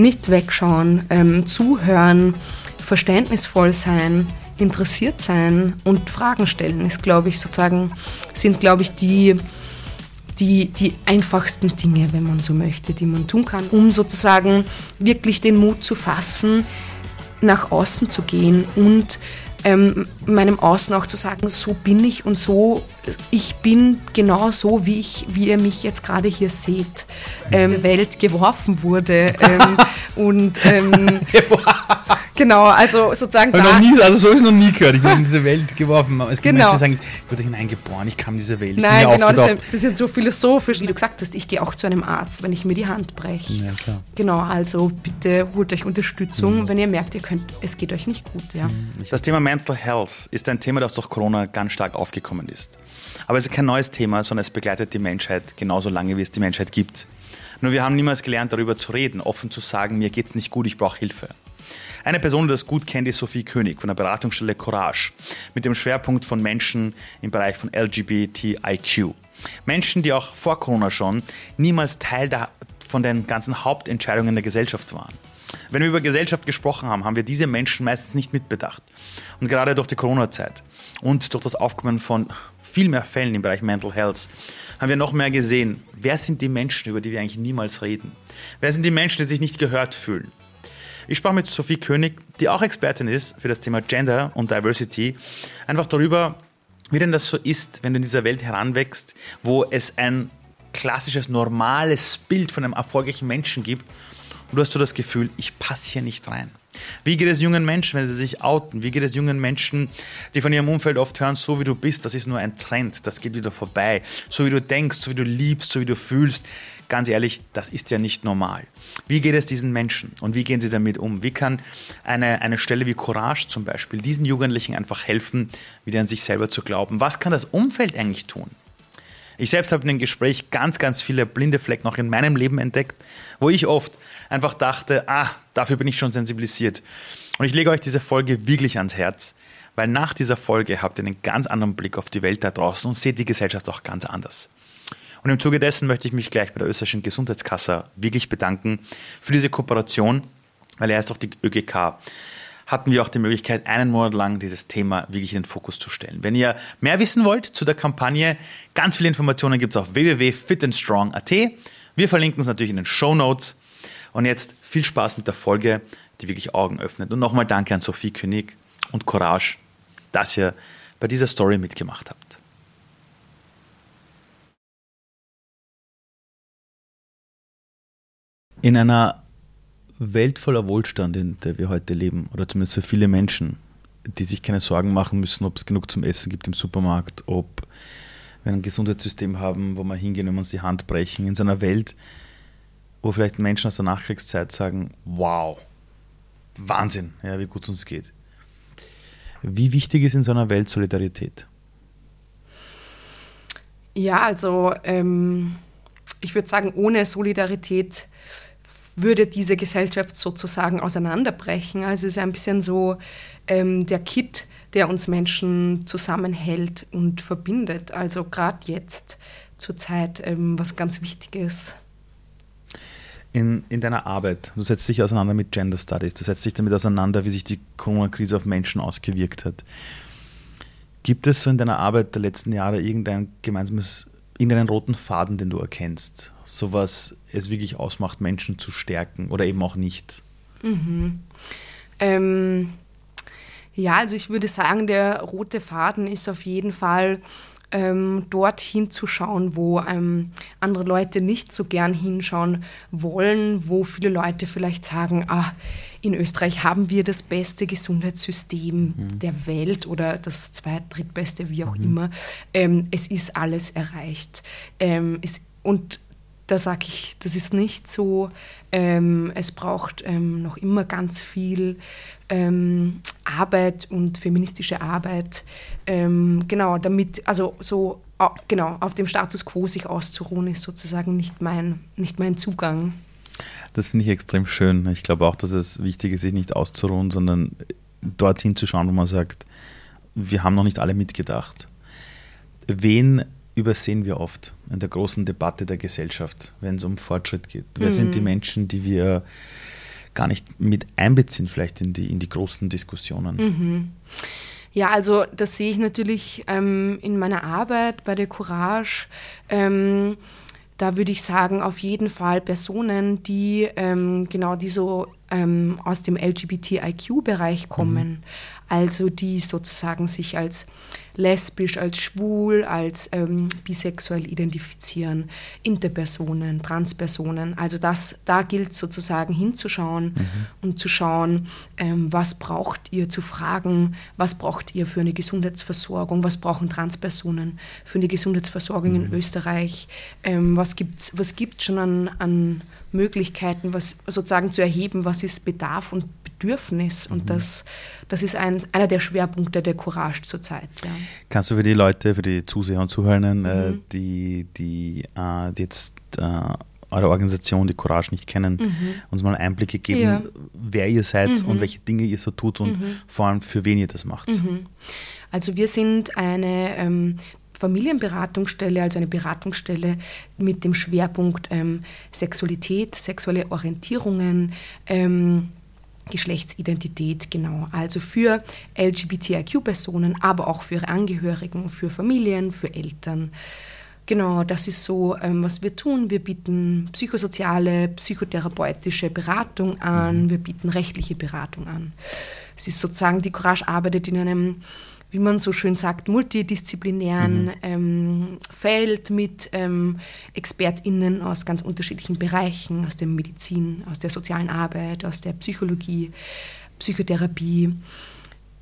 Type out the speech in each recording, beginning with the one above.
nicht wegschauen, ähm, zuhören, verständnisvoll sein, interessiert sein und Fragen stellen, ist, glaube ich, sozusagen, sind, glaube ich, die, die, die einfachsten Dinge, wenn man so möchte, die man tun kann, um sozusagen wirklich den Mut zu fassen, nach außen zu gehen und ähm, meinem Außen auch zu sagen, so bin ich und so, ich bin genau so, wie, ich, wie ihr mich jetzt gerade hier seht, ähm, Welt geworfen wurde. Ähm, und ähm, genau, also sozusagen. Da, nie, also so ist noch nie gehört. Ich bin in diese Welt geworfen. Es gibt genau. Menschen, die sagen, ich wurde hineingeboren, ich kam in diese Welt. Nein, genau, das ist bisschen so philosophisch, wie du gesagt hast. Ich gehe auch zu einem Arzt, wenn ich mir die Hand breche. Ja, klar. Genau, also bitte holt euch Unterstützung, mhm. wenn ihr merkt, ihr könnt, es geht euch nicht gut. Ja. Mhm. Das Thema Mental Health ist ein Thema, das durch Corona ganz stark aufgekommen ist. Aber es ist kein neues Thema, sondern es begleitet die Menschheit genauso lange, wie es die Menschheit gibt. Nur wir haben niemals gelernt, darüber zu reden, offen zu sagen, mir geht es nicht gut, ich brauche Hilfe. Eine Person, die das gut kennt, ist Sophie König von der Beratungsstelle Courage mit dem Schwerpunkt von Menschen im Bereich von LGBTIQ. Menschen, die auch vor Corona schon niemals Teil der, von den ganzen Hauptentscheidungen der Gesellschaft waren. Wenn wir über Gesellschaft gesprochen haben, haben wir diese Menschen meistens nicht mitbedacht. Und gerade durch die Corona-Zeit und durch das Aufkommen von viel mehr Fällen im Bereich Mental Health haben wir noch mehr gesehen, wer sind die Menschen, über die wir eigentlich niemals reden? Wer sind die Menschen, die sich nicht gehört fühlen? Ich sprach mit Sophie König, die auch Expertin ist für das Thema Gender und Diversity, einfach darüber, wie denn das so ist, wenn du in dieser Welt heranwächst, wo es ein klassisches, normales Bild von einem erfolgreichen Menschen gibt und du hast so das Gefühl, ich passe hier nicht rein. Wie geht es jungen Menschen, wenn sie sich outen? Wie geht es jungen Menschen, die von ihrem Umfeld oft hören, so wie du bist, das ist nur ein Trend, das geht wieder vorbei. So wie du denkst, so wie du liebst, so wie du fühlst. Ganz ehrlich, das ist ja nicht normal. Wie geht es diesen Menschen und wie gehen sie damit um? Wie kann eine, eine Stelle wie Courage zum Beispiel diesen Jugendlichen einfach helfen, wieder an sich selber zu glauben? Was kann das Umfeld eigentlich tun? Ich selbst habe in dem Gespräch ganz, ganz viele blinde Flecken auch in meinem Leben entdeckt, wo ich oft einfach dachte, ah, dafür bin ich schon sensibilisiert. Und ich lege euch diese Folge wirklich ans Herz, weil nach dieser Folge habt ihr einen ganz anderen Blick auf die Welt da draußen und seht die Gesellschaft auch ganz anders. Und im Zuge dessen möchte ich mich gleich bei der österreichischen Gesundheitskasse wirklich bedanken für diese Kooperation, weil er ist auch die ÖGK hatten wir auch die Möglichkeit, einen Monat lang dieses Thema wirklich in den Fokus zu stellen. Wenn ihr mehr wissen wollt zu der Kampagne, ganz viele Informationen gibt es auf www.fitandstrong.at. Wir verlinken es natürlich in den Show Notes. Und jetzt viel Spaß mit der Folge, die wirklich Augen öffnet. Und nochmal danke an Sophie König und Courage, dass ihr bei dieser Story mitgemacht habt. In einer Welt voller Wohlstand, in der wir heute leben, oder zumindest für viele Menschen, die sich keine Sorgen machen müssen, ob es genug zum Essen gibt im Supermarkt, ob wir ein Gesundheitssystem haben, wo wir hingehen und uns die Hand brechen, in so einer Welt, wo vielleicht Menschen aus der Nachkriegszeit sagen, wow, Wahnsinn, ja, wie gut es uns geht. Wie wichtig ist in so einer Welt Solidarität? Ja, also ähm, ich würde sagen, ohne Solidarität würde diese Gesellschaft sozusagen auseinanderbrechen. Also es ist ein bisschen so ähm, der Kit, der uns Menschen zusammenhält und verbindet. Also gerade jetzt zur Zeit ähm, was ganz Wichtiges. In, in deiner Arbeit, du setzt dich auseinander mit Gender Studies, du setzt dich damit auseinander, wie sich die Corona-Krise auf Menschen ausgewirkt hat. Gibt es so in deiner Arbeit der letzten Jahre irgendein gemeinsames irgendeinen roten Faden, den du erkennst? So was es wirklich ausmacht, Menschen zu stärken oder eben auch nicht? Mhm. Ähm, ja, also ich würde sagen, der rote Faden ist auf jeden Fall ähm, dorthin zu schauen, wo ähm, andere Leute nicht so gern hinschauen wollen, wo viele Leute vielleicht sagen, ah, in Österreich haben wir das beste Gesundheitssystem mhm. der Welt oder das zweit-, drittbeste, wie auch mhm. immer. Ähm, es ist alles erreicht. Ähm, es, und da sage ich, das ist nicht so. Ähm, es braucht ähm, noch immer ganz viel ähm, Arbeit und feministische Arbeit, ähm, genau, damit, also so, genau, auf dem Status quo sich auszuruhen, ist sozusagen nicht mein, nicht mein Zugang. Das finde ich extrem schön. Ich glaube auch, dass es wichtig ist, sich nicht auszuruhen, sondern dorthin zu schauen, wo man sagt, wir haben noch nicht alle mitgedacht. Wen übersehen wir oft in der großen Debatte der Gesellschaft, wenn es um Fortschritt geht? Wer mhm. sind die Menschen, die wir gar nicht mit einbeziehen, vielleicht in die, in die großen Diskussionen? Mhm. Ja, also das sehe ich natürlich ähm, in meiner Arbeit bei der Courage. Ähm, da würde ich sagen, auf jeden Fall Personen, die ähm, genau die so ähm, aus dem LGBTIQ-Bereich kommen. Mhm. Also die sozusagen sich als lesbisch, als schwul, als ähm, bisexuell identifizieren, Interpersonen, Transpersonen. Also das, da gilt sozusagen hinzuschauen mhm. und zu schauen, ähm, was braucht ihr, zu fragen, was braucht ihr für eine Gesundheitsversorgung, was brauchen Transpersonen für eine Gesundheitsversorgung mhm. in Österreich, ähm, was gibt es was gibt's schon an, an Möglichkeiten, was sozusagen zu erheben, was ist Bedarf und Bedürfnis. Und mhm. das, das ist ein, einer der Schwerpunkte der Courage zurzeit. Ja. Kannst du für die Leute, für die Zuseher und Zuhörerinnen, äh, mhm. äh, die, die, äh, die jetzt äh, eure Organisation, die Courage nicht kennen, mhm. uns mal Einblicke geben, ja. wer ihr seid und mhm. welche Dinge ihr so tut und mhm. vor allem für wen ihr das macht. Mhm. Also wir sind eine ähm, Familienberatungsstelle, also eine Beratungsstelle mit dem Schwerpunkt ähm, Sexualität, sexuelle Orientierungen, ähm, Geschlechtsidentität, genau. Also für LGBTIQ-Personen, aber auch für ihre Angehörigen, für Familien, für Eltern. Genau, das ist so, ähm, was wir tun. Wir bieten psychosoziale, psychotherapeutische Beratung an, mhm. wir bieten rechtliche Beratung an. Es ist sozusagen, die Courage arbeitet in einem wie man so schön sagt, multidisziplinären mhm. ähm, Feld mit ähm, ExpertInnen aus ganz unterschiedlichen Bereichen, aus der Medizin, aus der sozialen Arbeit, aus der Psychologie, Psychotherapie.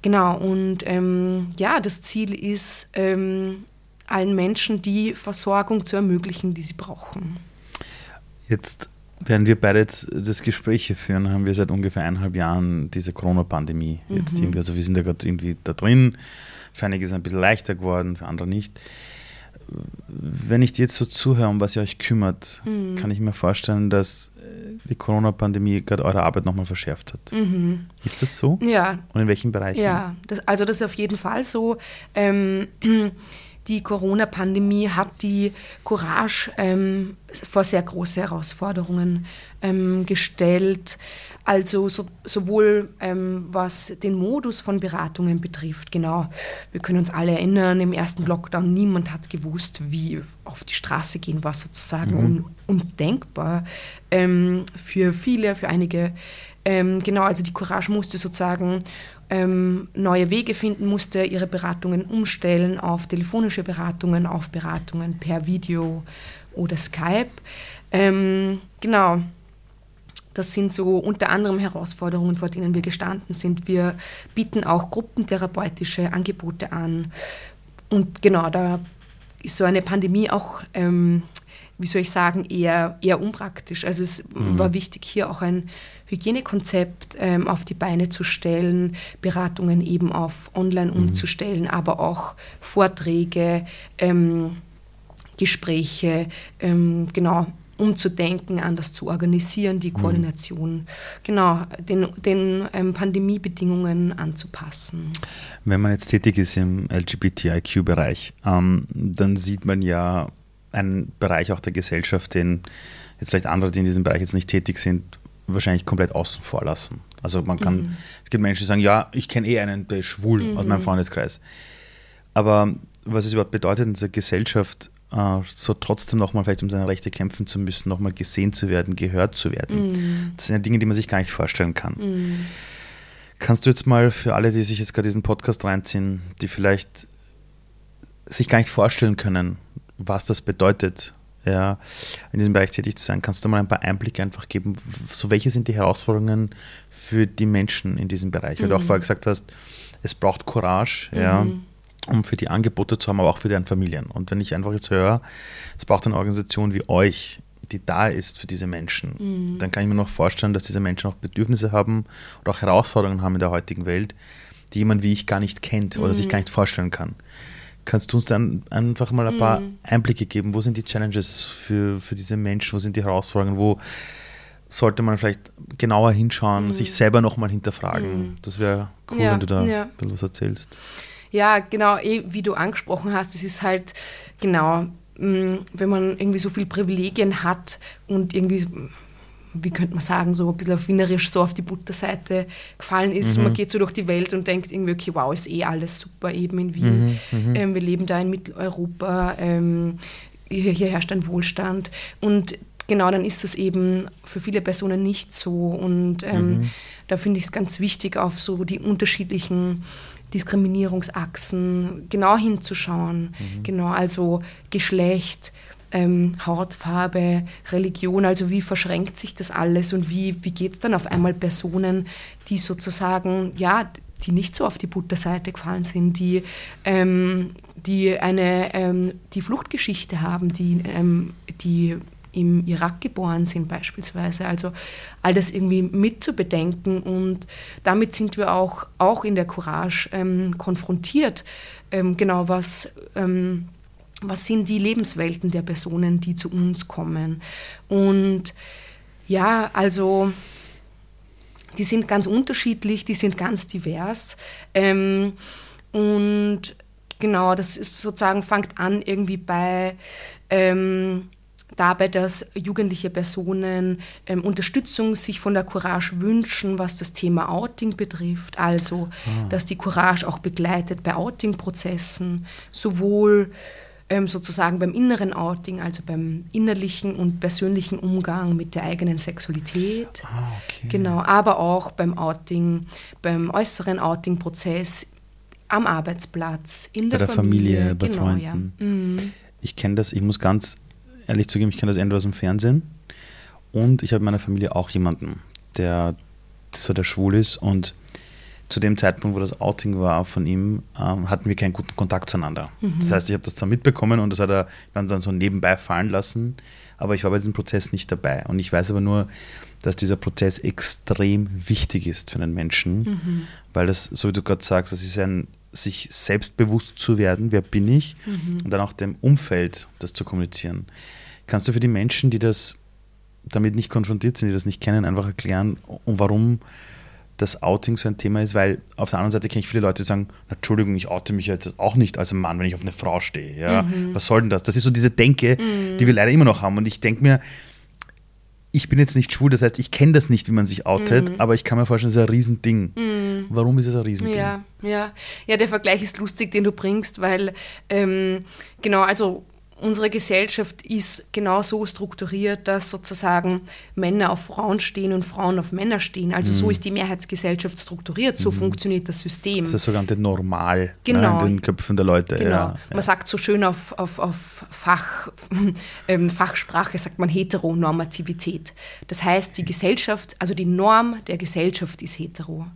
Genau, und ähm, ja, das Ziel ist, ähm, allen Menschen die Versorgung zu ermöglichen, die sie brauchen. Jetzt Während wir beide das Gespräch hier führen, haben wir seit ungefähr eineinhalb Jahren diese Corona-Pandemie jetzt mhm. irgendwie. Also wir sind ja gerade irgendwie da drin. Für einige ist es ein bisschen leichter geworden, für andere nicht. Wenn ich dir jetzt so zuhöre, um was ihr euch kümmert, mhm. kann ich mir vorstellen, dass die Corona-Pandemie gerade eure Arbeit nochmal verschärft hat. Mhm. Ist das so? Ja. Und in welchen Bereichen? Ja, das, also das ist auf jeden Fall so. Ähm, die Corona-Pandemie hat die Courage ähm, vor sehr große Herausforderungen ähm, gestellt. Also so, sowohl ähm, was den Modus von Beratungen betrifft, genau, wir können uns alle erinnern, im ersten Lockdown, niemand hat gewusst, wie auf die Straße gehen war sozusagen mhm. un, undenkbar ähm, für viele, für einige. Ähm, genau, also die Courage musste sozusagen ähm, neue Wege finden musste, ihre Beratungen umstellen auf telefonische Beratungen, auf Beratungen per Video oder Skype. Ähm, genau, das sind so unter anderem Herausforderungen, vor denen wir gestanden sind. Wir bieten auch gruppentherapeutische Angebote an. Und genau, da ist so eine Pandemie auch, ähm, wie soll ich sagen, eher, eher unpraktisch. Also es mhm. war wichtig, hier auch ein Hygienekonzept ähm, auf die Beine zu stellen, Beratungen eben auf online mhm. umzustellen, aber auch Vorträge, ähm, Gespräche, ähm, genau umzudenken, anders zu organisieren, die mhm. Koordination, mhm. genau, den, den ähm, Pandemiebedingungen anzupassen. Wenn man jetzt tätig ist im LGBTIQ-Bereich, ähm, dann sieht man ja einen Bereich auch der Gesellschaft, den jetzt vielleicht andere, die in diesem Bereich jetzt nicht tätig sind, wahrscheinlich komplett außen vor lassen. Also man kann, mhm. es gibt Menschen, die sagen, ja, ich kenne eh einen, der ist schwul mhm. aus meinem Freundeskreis. Aber was es überhaupt bedeutet in dieser Gesellschaft, äh, so trotzdem nochmal vielleicht um seine Rechte kämpfen zu müssen, nochmal gesehen zu werden, gehört zu werden. Mhm. Das sind ja Dinge, die man sich gar nicht vorstellen kann. Mhm. Kannst du jetzt mal für alle, die sich jetzt gerade diesen Podcast reinziehen, die vielleicht sich gar nicht vorstellen können, was das bedeutet, ja, in diesem Bereich tätig zu sein. Kannst du mal ein paar Einblicke einfach geben? So, welche sind die Herausforderungen für die Menschen in diesem Bereich? Weil du auch mhm. vorher gesagt hast, es braucht Courage, mhm. ja, um für die Angebote zu haben, aber auch für deren Familien. Und wenn ich einfach jetzt höre, es braucht eine Organisation wie euch, die da ist für diese Menschen, mhm. dann kann ich mir noch vorstellen, dass diese Menschen auch Bedürfnisse haben oder auch Herausforderungen haben in der heutigen Welt, die jemand wie ich gar nicht kennt oder sich mhm. gar nicht vorstellen kann. Kannst du uns dann einfach mal ein paar mhm. Einblicke geben? Wo sind die Challenges für, für diese Menschen? Wo sind die Herausforderungen? Wo sollte man vielleicht genauer hinschauen, mhm. sich selber nochmal hinterfragen? Mhm. Das wäre cool, ja, wenn du da ja. ein bisschen was erzählst. Ja, genau, eh, wie du angesprochen hast, es ist halt genau, mm, wenn man irgendwie so viele Privilegien hat und irgendwie wie könnte man sagen, so ein bisschen auf Wienerisch so auf die Butterseite gefallen ist. Mhm. Man geht so durch die Welt und denkt irgendwie, okay, wow, ist eh alles super eben in Wien. Mhm, mhm. ähm, wir leben da in Mitteleuropa, ähm, hier, hier, herrscht ein Wohlstand. Und genau, dann ist das eben für viele Personen nicht so. Und ähm, mhm. da finde ich es ganz wichtig, auf so die unterschiedlichen Diskriminierungsachsen genau hinzuschauen. Mhm. Genau, also Geschlecht, ähm, Hautfarbe, Religion, also wie verschränkt sich das alles und wie, wie geht es dann auf einmal Personen, die sozusagen, ja, die nicht so auf die Butterseite gefallen sind, die, ähm, die eine ähm, die Fluchtgeschichte haben, die, ähm, die im Irak geboren sind beispielsweise. Also all das irgendwie mitzubedenken und damit sind wir auch, auch in der Courage ähm, konfrontiert. Ähm, genau, was ähm, was sind die Lebenswelten der Personen, die zu uns kommen. Und ja, also die sind ganz unterschiedlich, die sind ganz divers. Ähm, und genau, das ist sozusagen, fängt an irgendwie bei ähm, dabei, dass jugendliche Personen ähm, Unterstützung sich von der Courage wünschen, was das Thema Outing betrifft. Also, ah. dass die Courage auch begleitet bei Outing-Prozessen, sowohl sozusagen beim inneren Outing, also beim innerlichen und persönlichen Umgang mit der eigenen Sexualität. Ah, okay. Genau, aber auch beim Outing, beim äußeren Outing-Prozess am Arbeitsplatz, in der, bei der Familie, Familie bei genau, Freunden. Ja. Mhm. Ich kenne das, ich muss ganz ehrlich zugeben, ich kenne das entweder aus dem Fernsehen und ich habe in meiner Familie auch jemanden, der so der schwul ist und zu dem Zeitpunkt, wo das Outing war von ihm, ähm, hatten wir keinen guten Kontakt zueinander. Mhm. Das heißt, ich habe das zwar mitbekommen und das hat er dann so nebenbei fallen lassen, aber ich war bei diesem Prozess nicht dabei. Und ich weiß aber nur, dass dieser Prozess extrem wichtig ist für einen Menschen, mhm. weil das, so wie du gerade sagst, das ist ein sich selbstbewusst zu werden, wer bin ich, mhm. und dann auch dem Umfeld das zu kommunizieren. Kannst du für die Menschen, die das damit nicht konfrontiert sind, die das nicht kennen, einfach erklären, warum das Outing so ein Thema ist, weil auf der anderen Seite kenne ich viele Leute, die sagen, Entschuldigung, ich oute mich jetzt auch nicht als Mann, wenn ich auf eine Frau stehe. Ja? Mhm. Was soll denn das? Das ist so diese Denke, mhm. die wir leider immer noch haben. Und ich denke mir, ich bin jetzt nicht schwul, das heißt, ich kenne das nicht, wie man sich outet, mhm. aber ich kann mir vorstellen, es ist ein Riesending. Mhm. Warum ist es ein Riesending? Ja, ja. ja, der Vergleich ist lustig, den du bringst, weil ähm, genau, also unsere Gesellschaft ist genau so strukturiert, dass sozusagen Männer auf Frauen stehen und Frauen auf Männer stehen. Also mhm. so ist die Mehrheitsgesellschaft strukturiert, so mhm. funktioniert das System. Das ist das sogenannte Normal ne, genau. in den Köpfen der Leute. Genau. Ja, man ja. sagt so schön auf, auf, auf Fach, ähm, Fachsprache, sagt man Heteronormativität. Das heißt, die Gesellschaft, also die Norm der Gesellschaft ist hetero.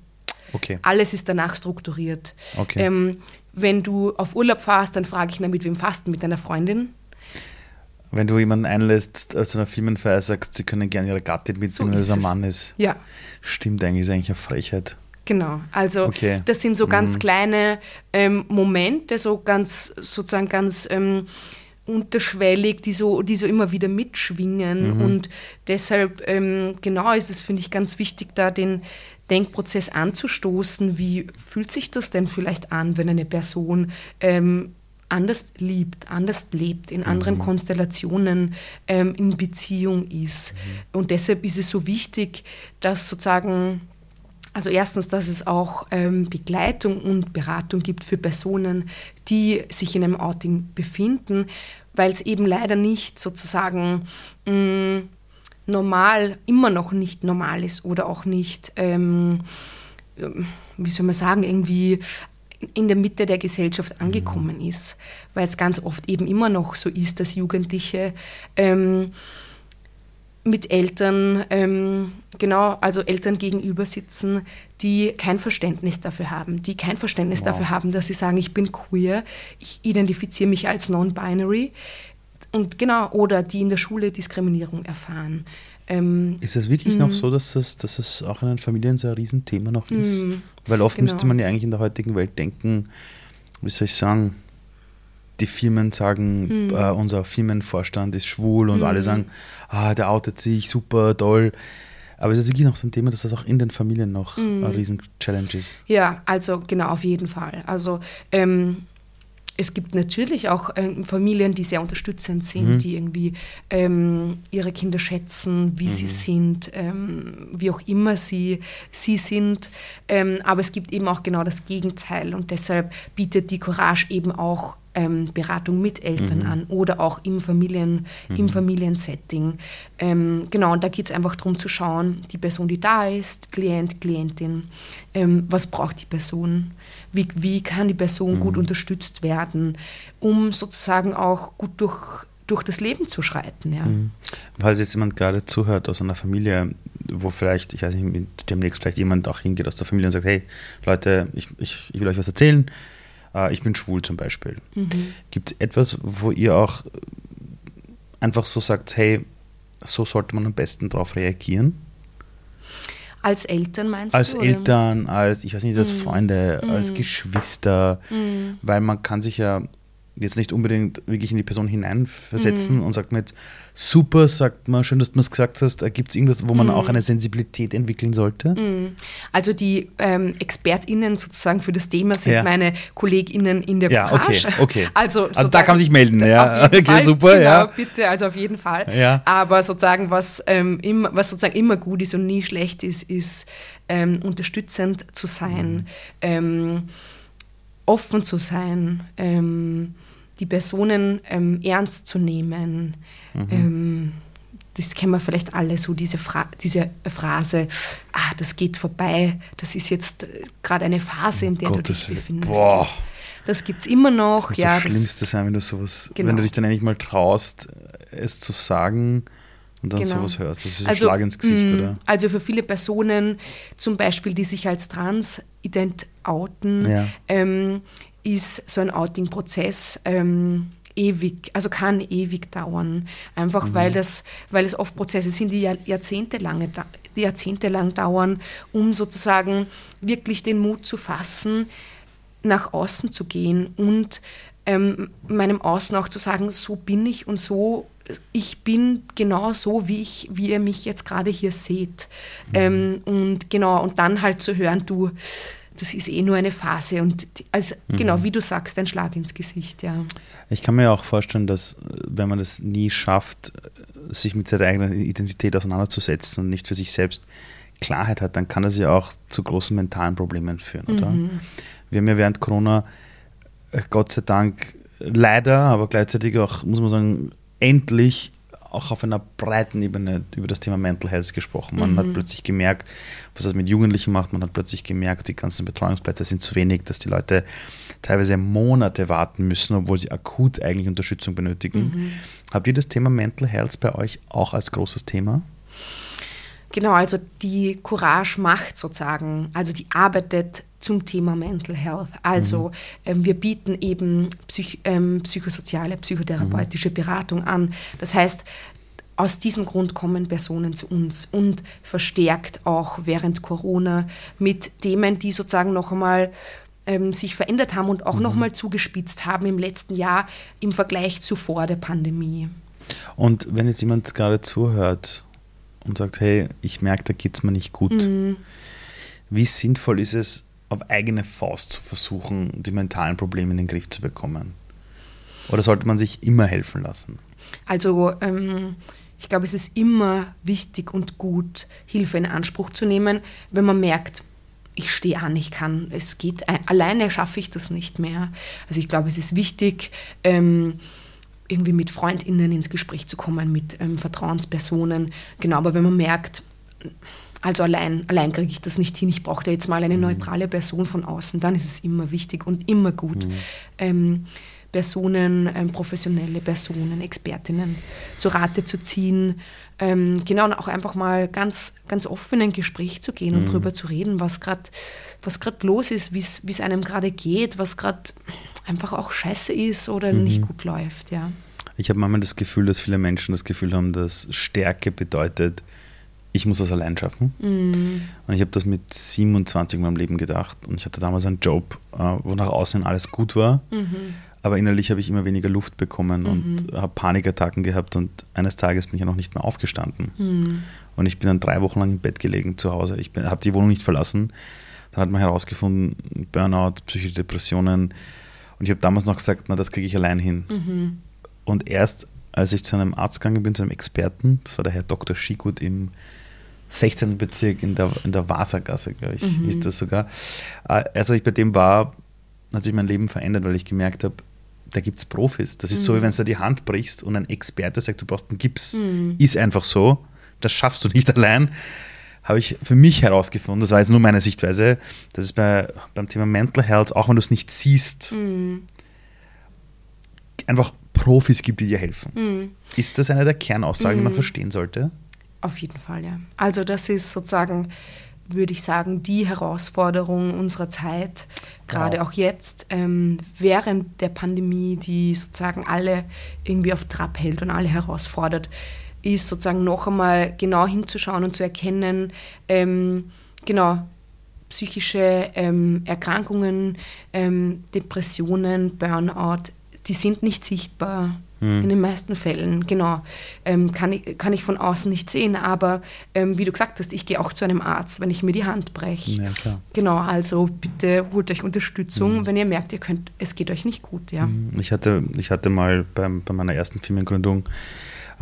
Okay. Alles ist danach strukturiert. Okay. Ähm, wenn du auf Urlaub fährst, dann frage ich, na, mit wem du? Mit deiner Freundin? Wenn du jemanden einlässt äh, zu einer Firmenfeier, sagst, sie können gerne ihre Gattin mitnehmen, so weil es ein Mann ist. Ja. Stimmt eigentlich, ist eigentlich eine Frechheit. Genau, also okay. das sind so ganz mhm. kleine ähm, Momente, so ganz sozusagen ganz ähm, unterschwellig, die so, die so immer wieder mitschwingen. Mhm. Und deshalb, ähm, genau, ist es, finde ich, ganz wichtig, da den, Denkprozess anzustoßen, wie fühlt sich das denn vielleicht an, wenn eine Person ähm, anders liebt, anders lebt, in anderen mhm. Konstellationen ähm, in Beziehung ist. Mhm. Und deshalb ist es so wichtig, dass sozusagen, also erstens, dass es auch ähm, Begleitung und Beratung gibt für Personen, die sich in einem Outing befinden, weil es eben leider nicht sozusagen mh, mm, normal, immer noch nicht normal ist oder auch nicht, ähm, wie soll man sagen, irgendwie in der Mitte der Gesellschaft angekommen mhm. ist, weil es ganz oft eben immer noch so ist, dass Jugendliche ähm, mit Eltern, ähm, genau, also Eltern gegenüber sitzen, die kein Verständnis dafür haben, die kein Verständnis wow. dafür haben, dass sie sagen, ich bin queer, ich identifiziere mich als non-binary, und genau, oder die in der Schule Diskriminierung erfahren. Ähm, ist es wirklich noch mhm. so, dass es, dass es auch in den Familien so ein Riesenthema noch ist? Mhm. Weil oft genau. müsste man ja eigentlich in der heutigen Welt denken, wie soll ich sagen, die Firmen sagen, mhm. äh, unser Firmenvorstand ist schwul und alle sagen, ah, der outet sich, super, toll. Aber es ist wirklich noch so ein Thema, dass das auch in den Familien noch mhm. eine riesen Challenge ist. Ja, also genau, auf jeden Fall. Also ähm, es gibt natürlich auch äh, Familien, die sehr unterstützend sind, mhm. die irgendwie ähm, ihre Kinder schätzen, wie mhm. sie sind, ähm, wie auch immer sie, sie sind. Ähm, aber es gibt eben auch genau das Gegenteil und deshalb bietet die Courage eben auch ähm, Beratung mit Eltern mhm. an oder auch im, Familien, mhm. im Familiensetting. Ähm, genau, und da geht es einfach darum zu schauen, die Person, die da ist, Klient, Klientin, ähm, was braucht die Person, wie, wie kann die Person mhm. gut unterstützt werden, um sozusagen auch gut durch, durch das Leben zu schreiten. Ja. Mhm. Falls jetzt jemand gerade zuhört aus einer Familie, wo vielleicht, ich weiß nicht, demnächst vielleicht jemand auch hingeht aus der Familie und sagt, hey Leute, ich, ich, ich will euch was erzählen, äh, ich bin schwul zum Beispiel. Mhm. Gibt es etwas, wo ihr auch einfach so sagt, hey, so sollte man am besten darauf reagieren? Als Eltern meinst als du? Als Eltern, als, ich weiß nicht, als mhm. Freunde, mhm. als Geschwister, mhm. weil man kann sich ja jetzt nicht unbedingt wirklich in die Person hineinversetzen mhm. und sagt mir jetzt, super, sagt man, schön, dass du es gesagt hast, gibt es irgendwas, wo man mhm. auch eine Sensibilität entwickeln sollte? Mhm. Also die ähm, ExpertInnen sozusagen für das Thema sind ja. meine KollegInnen in der ja, Courage. Okay, okay. Also, also da kann man sich melden, ja. Okay, Fall, super, genau, ja. bitte, also auf jeden Fall. Ja. Aber sozusagen, was, ähm, immer, was sozusagen immer gut ist und nie schlecht ist, ist ähm, unterstützend zu sein, mhm. ähm, offen zu sein, ähm, die Personen ähm, ernst zu nehmen. Mhm. Ähm, das kennen wir vielleicht alle, so diese, Fra diese Phrase, ah, das geht vorbei, das ist jetzt äh, gerade eine Phase, in der Gottes du dich befindest. Boah. Das gibt es immer noch. Das muss ja, das Schlimmste sein, wenn du sowas, genau. wenn du dich dann eigentlich mal traust, es zu sagen und dann genau. sowas hörst. Das ist ein also, Schlag ins Gesicht, mh, oder? Also für viele Personen, zum Beispiel, die sich als trans ident outen, ja. ähm, ist so ein Outing-Prozess ähm, ewig, also kann ewig dauern. Einfach mhm. weil, das, weil es oft Prozesse sind, die jahrzehntelang, jahrzehntelang dauern, um sozusagen wirklich den Mut zu fassen, nach außen zu gehen und ähm, meinem Außen auch zu sagen, so bin ich und so, ich bin genau so, wie, ich, wie ihr mich jetzt gerade hier seht. Mhm. Ähm, und genau, und dann halt zu hören, du, das ist eh nur eine Phase und also mhm. genau wie du sagst, ein Schlag ins Gesicht, ja. Ich kann mir auch vorstellen, dass wenn man das nie schafft, sich mit seiner eigenen Identität auseinanderzusetzen und nicht für sich selbst Klarheit hat, dann kann das ja auch zu großen mentalen Problemen führen, oder? Mhm. Wir haben ja während Corona äh, Gott sei Dank leider, aber gleichzeitig auch, muss man sagen, endlich auch auf einer breiten Ebene über das Thema Mental Health gesprochen. Man mhm. hat plötzlich gemerkt, was das mit Jugendlichen macht. Man hat plötzlich gemerkt, die ganzen Betreuungsplätze sind zu wenig, dass die Leute teilweise Monate warten müssen, obwohl sie akut eigentlich Unterstützung benötigen. Mhm. Habt ihr das Thema Mental Health bei euch auch als großes Thema? Genau, also die Courage macht sozusagen, also die arbeitet zum Thema Mental Health. Also mhm. ähm, wir bieten eben psych ähm, psychosoziale, psychotherapeutische mhm. Beratung an. Das heißt, aus diesem Grund kommen Personen zu uns und verstärkt auch während Corona mit Themen, die sozusagen noch einmal ähm, sich verändert haben und auch mhm. noch mal zugespitzt haben im letzten Jahr im Vergleich zu vor der Pandemie. Und wenn jetzt jemand gerade zuhört und sagt, hey, ich merke, da geht es mir nicht gut, mhm. wie sinnvoll ist es, auf eigene Faust zu versuchen, die mentalen Probleme in den Griff zu bekommen? Oder sollte man sich immer helfen lassen? Also ähm, ich glaube, es ist immer wichtig und gut, Hilfe in Anspruch zu nehmen, wenn man merkt, ich stehe an, ich kann, es geht, alleine schaffe ich das nicht mehr. Also ich glaube, es ist wichtig, ähm, irgendwie mit FreundInnen ins Gespräch zu kommen, mit ähm, Vertrauenspersonen. Genau, aber wenn man merkt, also allein, allein kriege ich das nicht hin, ich brauche da jetzt mal eine mhm. neutrale Person von außen, dann ist es immer wichtig und immer gut, mhm. ähm, Personen, ähm, professionelle Personen, Expertinnen zu Rate zu ziehen. Ähm, genau, und auch einfach mal ganz, ganz offen in ein Gespräch zu gehen und mhm. darüber zu reden, was gerade was los ist, wie es einem gerade geht, was gerade einfach auch scheiße ist oder mhm. nicht gut läuft. Ja. Ich habe manchmal das Gefühl, dass viele Menschen das Gefühl haben, dass Stärke bedeutet, ich muss das allein schaffen. Mhm. Und ich habe das mit 27 in meinem Leben gedacht. Und ich hatte damals einen Job, äh, wo nach außen alles gut war. Mhm. Aber innerlich habe ich immer weniger Luft bekommen mhm. und habe Panikattacken gehabt. Und eines Tages bin ich ja noch nicht mehr aufgestanden. Mhm. Und ich bin dann drei Wochen lang im Bett gelegen zu Hause. Ich habe die Wohnung nicht verlassen. Dann hat man herausgefunden, Burnout, psychische Depressionen. Und ich habe damals noch gesagt, na, das kriege ich allein hin. Mhm. Und erst als ich zu einem Arzt gegangen bin, zu einem Experten, das war der Herr Dr. Schigut im 16. Bezirk in der, in der Wassergasse, glaube ich, Mhm. ist das sogar. Äh, Erst als ich bei dem war, hat sich mein Leben verändert, weil ich gemerkt habe, da gibt es Profis. Das ist so, wie wenn du dir die Hand brichst und ein Experte sagt, du brauchst einen Gips. Mhm. Ist einfach so. Das schaffst du nicht allein. Habe ich für mich herausgefunden, das war jetzt nur meine Sichtweise, dass es bei, beim Thema Mental Health, auch wenn du es nicht siehst, Mhm. einfach Profis gibt, die dir helfen. Mhm. Ist das eine der Kernaussagen, die man verstehen sollte? Auf jeden Fall, ja. Also das ist sozusagen, würde ich sagen, die Herausforderung unserer Zeit, gerade Wow. auch jetzt, ähm, während der Pandemie, die sozusagen alle irgendwie auf Trab hält und alle herausfordert, ist sozusagen noch einmal genau hinzuschauen und zu erkennen, ähm, genau, psychische ähm, Erkrankungen, ähm, Depressionen, Burnout, die sind nicht sichtbar in den meisten Fällen. Genau, ähm, kann, ich, kann ich von außen nicht sehen, aber ähm, wie du gesagt hast, ich gehe auch zu einem Arzt, wenn ich mir die Hand breche. Ja. Genau, also bitte holt euch Unterstützung, wenn ihr merkt, ihr könnt, es geht euch nicht gut, ja. Ich hatte, ich hatte mal beim, bei meiner ersten Firmengründung,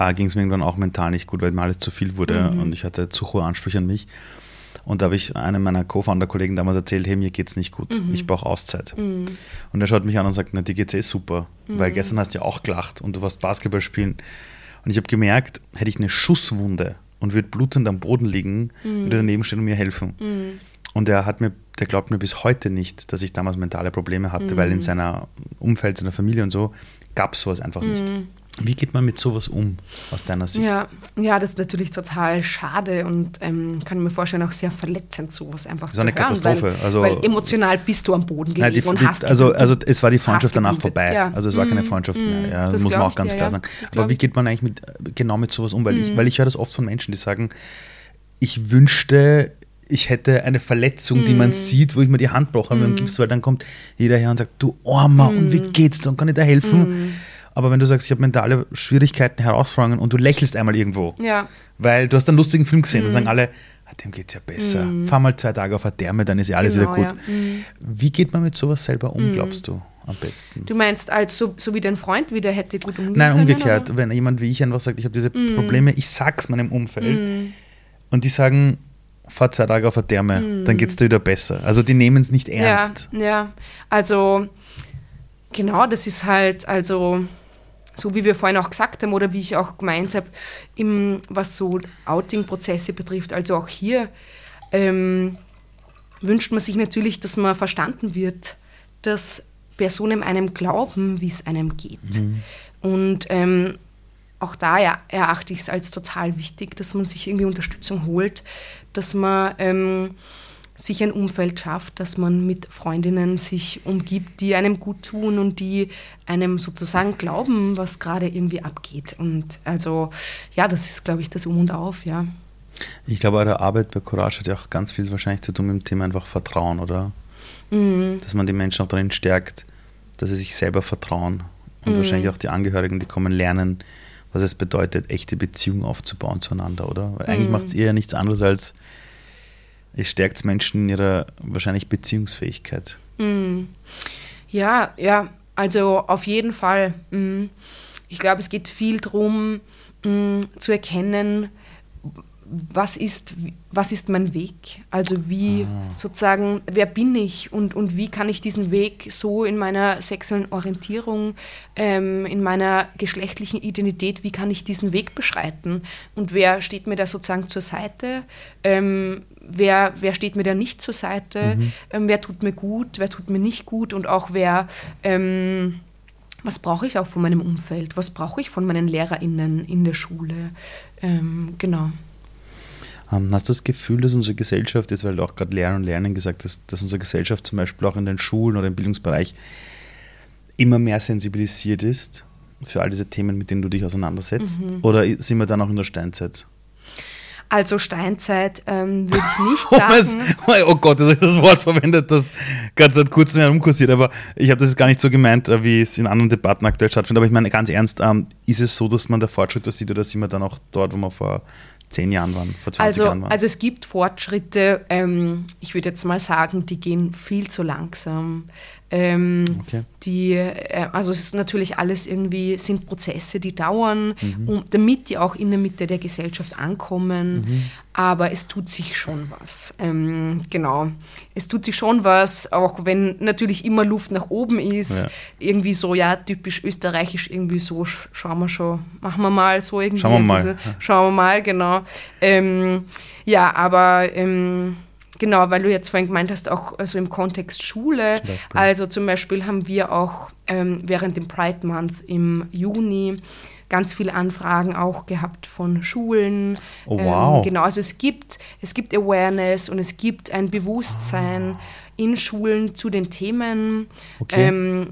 äh, ging es mir irgendwann auch mental nicht gut, weil mir alles zu viel wurde und ich hatte zu hohe Ansprüche an mich. Und da habe ich einem meiner Co-Founder-Kollegen damals erzählt, hey, mir geht's nicht gut, ich brauche Auszeit. Und er schaut mich an und sagt, na, dir geht's eh super, weil gestern hast du ja auch gelacht und du warst Basketball spielen. Und ich habe gemerkt, hätte ich eine Schusswunde und würde blutend am Boden liegen, würde er daneben stehen und mir helfen. Und er hat mir, der glaubt mir bis heute nicht, dass ich damals mentale Probleme hatte, weil in seiner Umfeld, seiner Familie und so gab es sowas einfach nicht. Wie geht man mit sowas um, aus deiner Sicht? Ja, ja, das ist natürlich total schade und ähm, kann mir vorstellen, auch sehr verletzend, sowas einfach ist zu eine hören. Katastrophe. Weil, Also- weil emotional bist du am Boden Nein, gelegen die, und die, hast also, also es war die Freundschaft danach vorbei. ja. Also es war keine Mm, Freundschaft mm, mehr. Ja, das muss man auch ich ganz dir, klar ja. sagen. Das Aber wie ich. geht man eigentlich mit, genau mit sowas um? Weil, Mm. ich, weil ich höre das oft von Menschen, die sagen, ich wünschte, ich hätte eine Verletzung, die Mm. man sieht, wo ich mir die Hand brauche mit dem Gips, weil dann kommt jeder her und sagt, du Armer, und Mm. wie geht's dir und kann ich dir helfen? Aber wenn du sagst, ich habe mentale Schwierigkeiten, Herausforderungen und du lächelst einmal irgendwo, Ja, weil du hast einen lustigen Film gesehen, Mm. dann sagen alle, ah, dem geht's ja besser. Fahr mal zwei Tage auf eine Therme, dann ist ja alles Genau, wieder gut. ja. Mm. Wie geht man mit sowas selber um, glaubst du, am besten? du meinst, als so, so wie dein Freund wieder hätte gut umgehen Nein, können? umgekehrt. oder? Wenn jemand wie ich einfach sagt, ich habe diese Mm. Probleme, ich sag's meinem Umfeld und die sagen, fahr zwei Tage auf eine Therme, dann geht's dir wieder besser. Also die nehmen es nicht ernst. Mm. Ja, ja. Also, genau, das ist halt, also, so wie wir vorhin auch gesagt haben oder wie ich auch gemeint habe, im, was so Outing-Prozesse betrifft, also auch hier ähm, wünscht man sich natürlich, dass man verstanden wird, dass Personen einem glauben, wie es einem geht. Und ähm, auch da ja, erachte ich es als total wichtig, dass man sich irgendwie Unterstützung holt, dass man ähm, sich ein Umfeld schafft, dass man mit Freundinnen sich umgibt, die einem gut tun und die einem sozusagen glauben, was gerade irgendwie abgeht. Und also, ja, das ist, glaube ich, das Um und Auf, ja. Ich glaube, eure Arbeit bei Courage hat ja auch ganz viel wahrscheinlich zu tun mit dem Thema einfach Vertrauen, oder? Mhm. Dass man die Menschen auch darin stärkt, dass sie sich selber vertrauen. Und wahrscheinlich auch die Angehörigen, die kommen, lernen, was es bedeutet, echte Beziehungen aufzubauen zueinander, oder? Weil eigentlich macht es ihr ja nichts anderes als, es stärkt Menschen in ihrer wahrscheinlich Beziehungsfähigkeit. Ja, ja, also auf jeden Fall. mm. Ich glaube, es geht viel darum, zu erkennen, was ist, was ist mein Weg? Also wie sozusagen, wer bin ich und, und wie kann ich diesen Weg so in meiner sexuellen Orientierung, ähm, in meiner geschlechtlichen Identität, wie kann ich diesen Weg beschreiten? Und wer steht mir da sozusagen zur Seite? Ähm, wer, wer steht mir da nicht zur Seite? Ähm, wer tut mir gut, wer tut mir nicht gut? Und auch wer... Ähm, was brauche ich auch von meinem Umfeld? Was brauche ich von meinen LehrerInnen in der Schule? Ähm, genau. Ähm, hast du das Gefühl, dass unsere Gesellschaft, jetzt weil du auch gerade Lernen und Lernen gesagt hast, dass unsere Gesellschaft zum Beispiel auch in den Schulen oder im Bildungsbereich immer mehr sensibilisiert ist für all diese Themen, mit denen du dich auseinandersetzt? Oder sind wir dann auch in der Steinzeit? Also Steinzeit ähm, würde ich nicht Oh, sagen. oh Gott, jetzt habe ich das Wort verwendet, das ganz seit kurzem herumkursiert, aber ich habe das jetzt gar nicht so gemeint, äh, wie es in anderen Debatten aktuell stattfindet. Aber ich meine ganz ernst, ähm, ist es so, dass man der Fortschritte sieht oder sind wir dann auch dort, wo wir vor zehn Jahren waren, vor 20 Also, Jahren waren? also es gibt Fortschritte, ähm, ich würde jetzt mal sagen, die gehen viel zu langsam. Ähm, okay. Die, äh, also es ist natürlich alles irgendwie, sind Prozesse, die dauern, mhm. um, damit die auch in der Mitte der Gesellschaft ankommen. Mhm. Aber es tut sich schon was. Ähm, genau. Es tut sich schon was, auch wenn natürlich immer Luft nach oben ist. Ja. Irgendwie so, ja, typisch österreichisch, irgendwie so, schauen wir schon, machen wir mal so irgendwie. Schauen wir mal. Schauen wir mal, genau. Ähm, ja, aber ähm, Genau, weil du jetzt vorhin gemeint hast, auch also im Kontext Schule. Zum also zum Beispiel haben wir auch ähm, während dem Pride Month im Juni ganz viele Anfragen auch gehabt von Schulen. Oh, wow. Ähm, genau, also es gibt, es gibt Awareness und es gibt ein Bewusstsein ah. in Schulen zu den Themen. Okay. Ähm,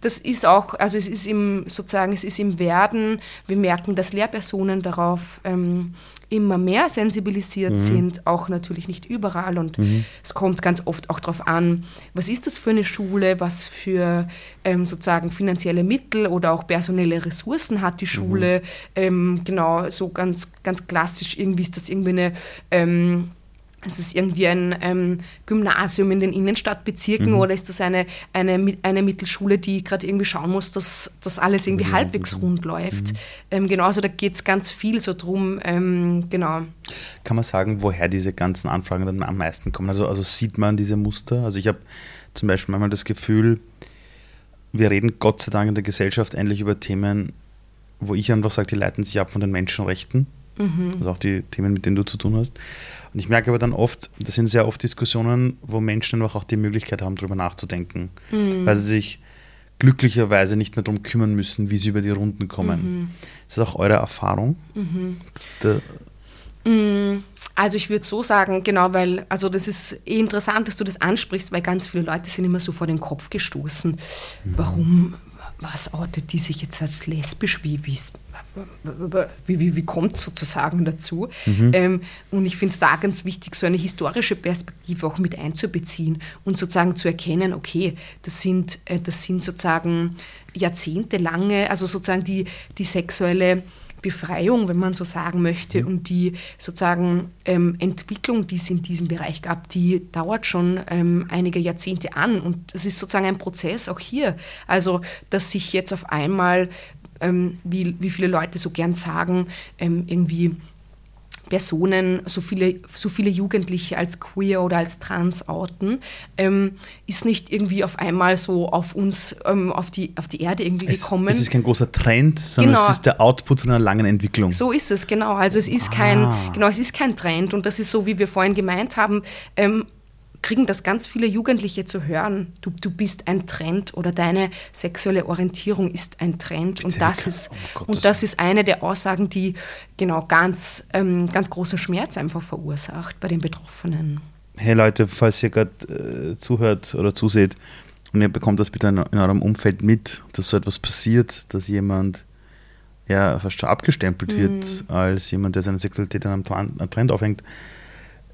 das ist auch, also es ist im, sozusagen, es ist im Werden. Wir merken, dass Lehrpersonen darauf ähm, immer mehr sensibilisiert mhm. sind, auch natürlich nicht überall. Und mhm. es kommt ganz oft auch darauf an, was ist das für eine Schule, was für ähm, sozusagen finanzielle Mittel oder auch personelle Ressourcen hat die mhm. Schule. Mhm. Ähm, genau, so ganz, ganz klassisch irgendwie ist das irgendwie eine ist es irgendwie ein ähm, Gymnasium in den Innenstadtbezirken mhm. oder ist das eine, eine, eine Mittelschule, die gerade irgendwie schauen muss, dass das alles irgendwie mhm. halbwegs rund läuft? Mhm. Ähm, genau, also da geht es ganz viel so drum, ähm, genau. Kann man sagen, woher diese ganzen Anfragen dann am meisten kommen? Also, also sieht man diese Muster? Also ich habe zum Beispiel manchmal das Gefühl, wir reden Gott sei Dank in der Gesellschaft endlich über Themen, wo ich einfach sage, die leiten sich ab von den Menschenrechten. Mhm. Also auch die Themen, mit denen du zu tun hast. Und ich merke aber dann oft, das sind sehr oft Diskussionen, wo Menschen einfach auch die Möglichkeit haben, darüber nachzudenken, mhm. weil sie sich glücklicherweise nicht mehr darum kümmern müssen, wie sie über die Runden kommen. Mhm. Ist das auch eure Erfahrung? Mhm. mhm. Also ich würde so sagen, genau, weil, also das ist eh interessant, dass du das ansprichst, weil ganz viele Leute sind immer so vor den Kopf gestoßen. Mhm. Warum, was outet die sich jetzt als lesbisch? Wie, wie, wie, wie, kommt sozusagen dazu? Mhm. Ähm, und ich finde es da ganz wichtig, so eine historische Perspektive auch mit einzubeziehen und sozusagen zu erkennen, okay, das sind, äh, das sind sozusagen jahrzehntelange, also sozusagen die, die sexuelle Befreiung, wenn man so sagen möchte, mhm. und die sozusagen ähm, Entwicklung, die es in diesem Bereich gab, die dauert schon ähm, einige Jahrzehnte an. Und es ist sozusagen ein Prozess auch hier. Also, dass sich jetzt auf einmal, ähm, wie, wie viele Leute so gern sagen, ähm, irgendwie Personen, so viele, so viele Jugendliche als queer oder als trans outen, ähm, ist nicht irgendwie auf einmal so auf uns, ähm, auf, die, auf die Erde irgendwie es, gekommen. Es ist kein großer Trend, sondern genau. es ist der Output von einer langen Entwicklung. So ist es, genau. Also es ist, ah. kein, genau, es ist kein Trend und das ist so, wie wir vorhin gemeint haben, ähm, kriegen das ganz viele Jugendliche zu hören. Du, du bist ein Trend oder deine sexuelle Orientierung ist ein Trend. Und das, ist, oh und das ist eine der Aussagen, die genau ganz, ähm, ganz großen Schmerz einfach verursacht bei den Betroffenen. Hey Leute, falls ihr gerade äh, zuhört oder zuseht und ihr bekommt das bitte in, in eurem Umfeld mit, dass so etwas passiert, dass jemand ja fast schon abgestempelt mhm. wird als jemand, der seine Sexualität an einem Trend aufhängt,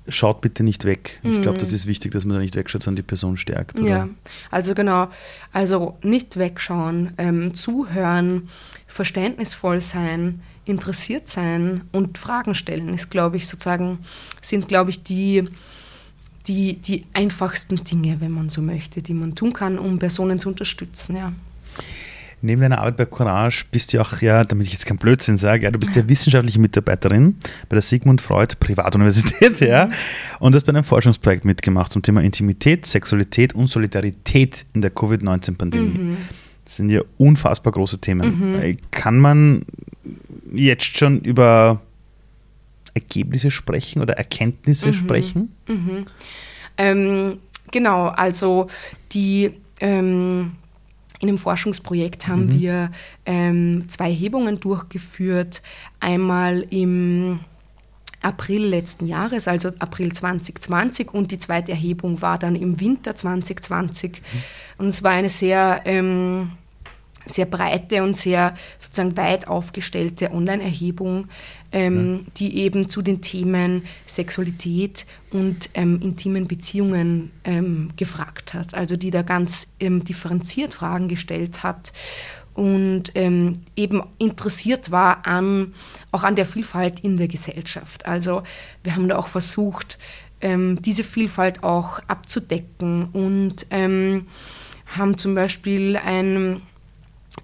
schaut bitte nicht weg. Ich glaube, das mhm. ist wichtig, dass man da nicht wegschaut, sondern die Person stärkt. Oder? Ja, also genau. Also nicht wegschauen, ähm, zuhören, verständnisvoll sein, interessiert sein und Fragen stellen ist, glaube ich, sozusagen, sind, glaube ich, die, die, die einfachsten Dinge, wenn man so möchte, die man tun kann, um Personen zu unterstützen, ja neben deiner Arbeit bei Courage bist du auch, ja, damit ich jetzt keinen Blödsinn sage, ja, du bist ja wissenschaftliche Mitarbeiterin bei der Sigmund Freud Privatuniversität, ja, und hast bei einem Forschungsprojekt mitgemacht zum Thema Intimität, Sexualität und Solidarität in der Covid-19-Pandemie. Mhm. Das sind ja unfassbar große Themen. Mhm. Äh, kann man jetzt schon über Ergebnisse sprechen oder Erkenntnisse mhm. sprechen? Mhm. Ähm, genau, also die ähm, in einem Forschungsprojekt haben mhm. wir ähm, zwei Hebungen durchgeführt. Einmal im April letzten Jahres, also April 2020, und die zweite Erhebung war dann im Winter 2020. Mhm. Und es war eine sehr ähm, sehr breite und sehr sozusagen weit aufgestellte Online-Erhebung, ähm, ja. die eben zu den Themen Sexualität und ähm, intimen Beziehungen ähm, gefragt hat. Also die da ganz ähm, differenziert Fragen gestellt hat und ähm, eben interessiert war an auch an der Vielfalt in der Gesellschaft. Also wir haben da auch versucht, ähm, diese Vielfalt auch abzudecken und haben zum Beispiel ein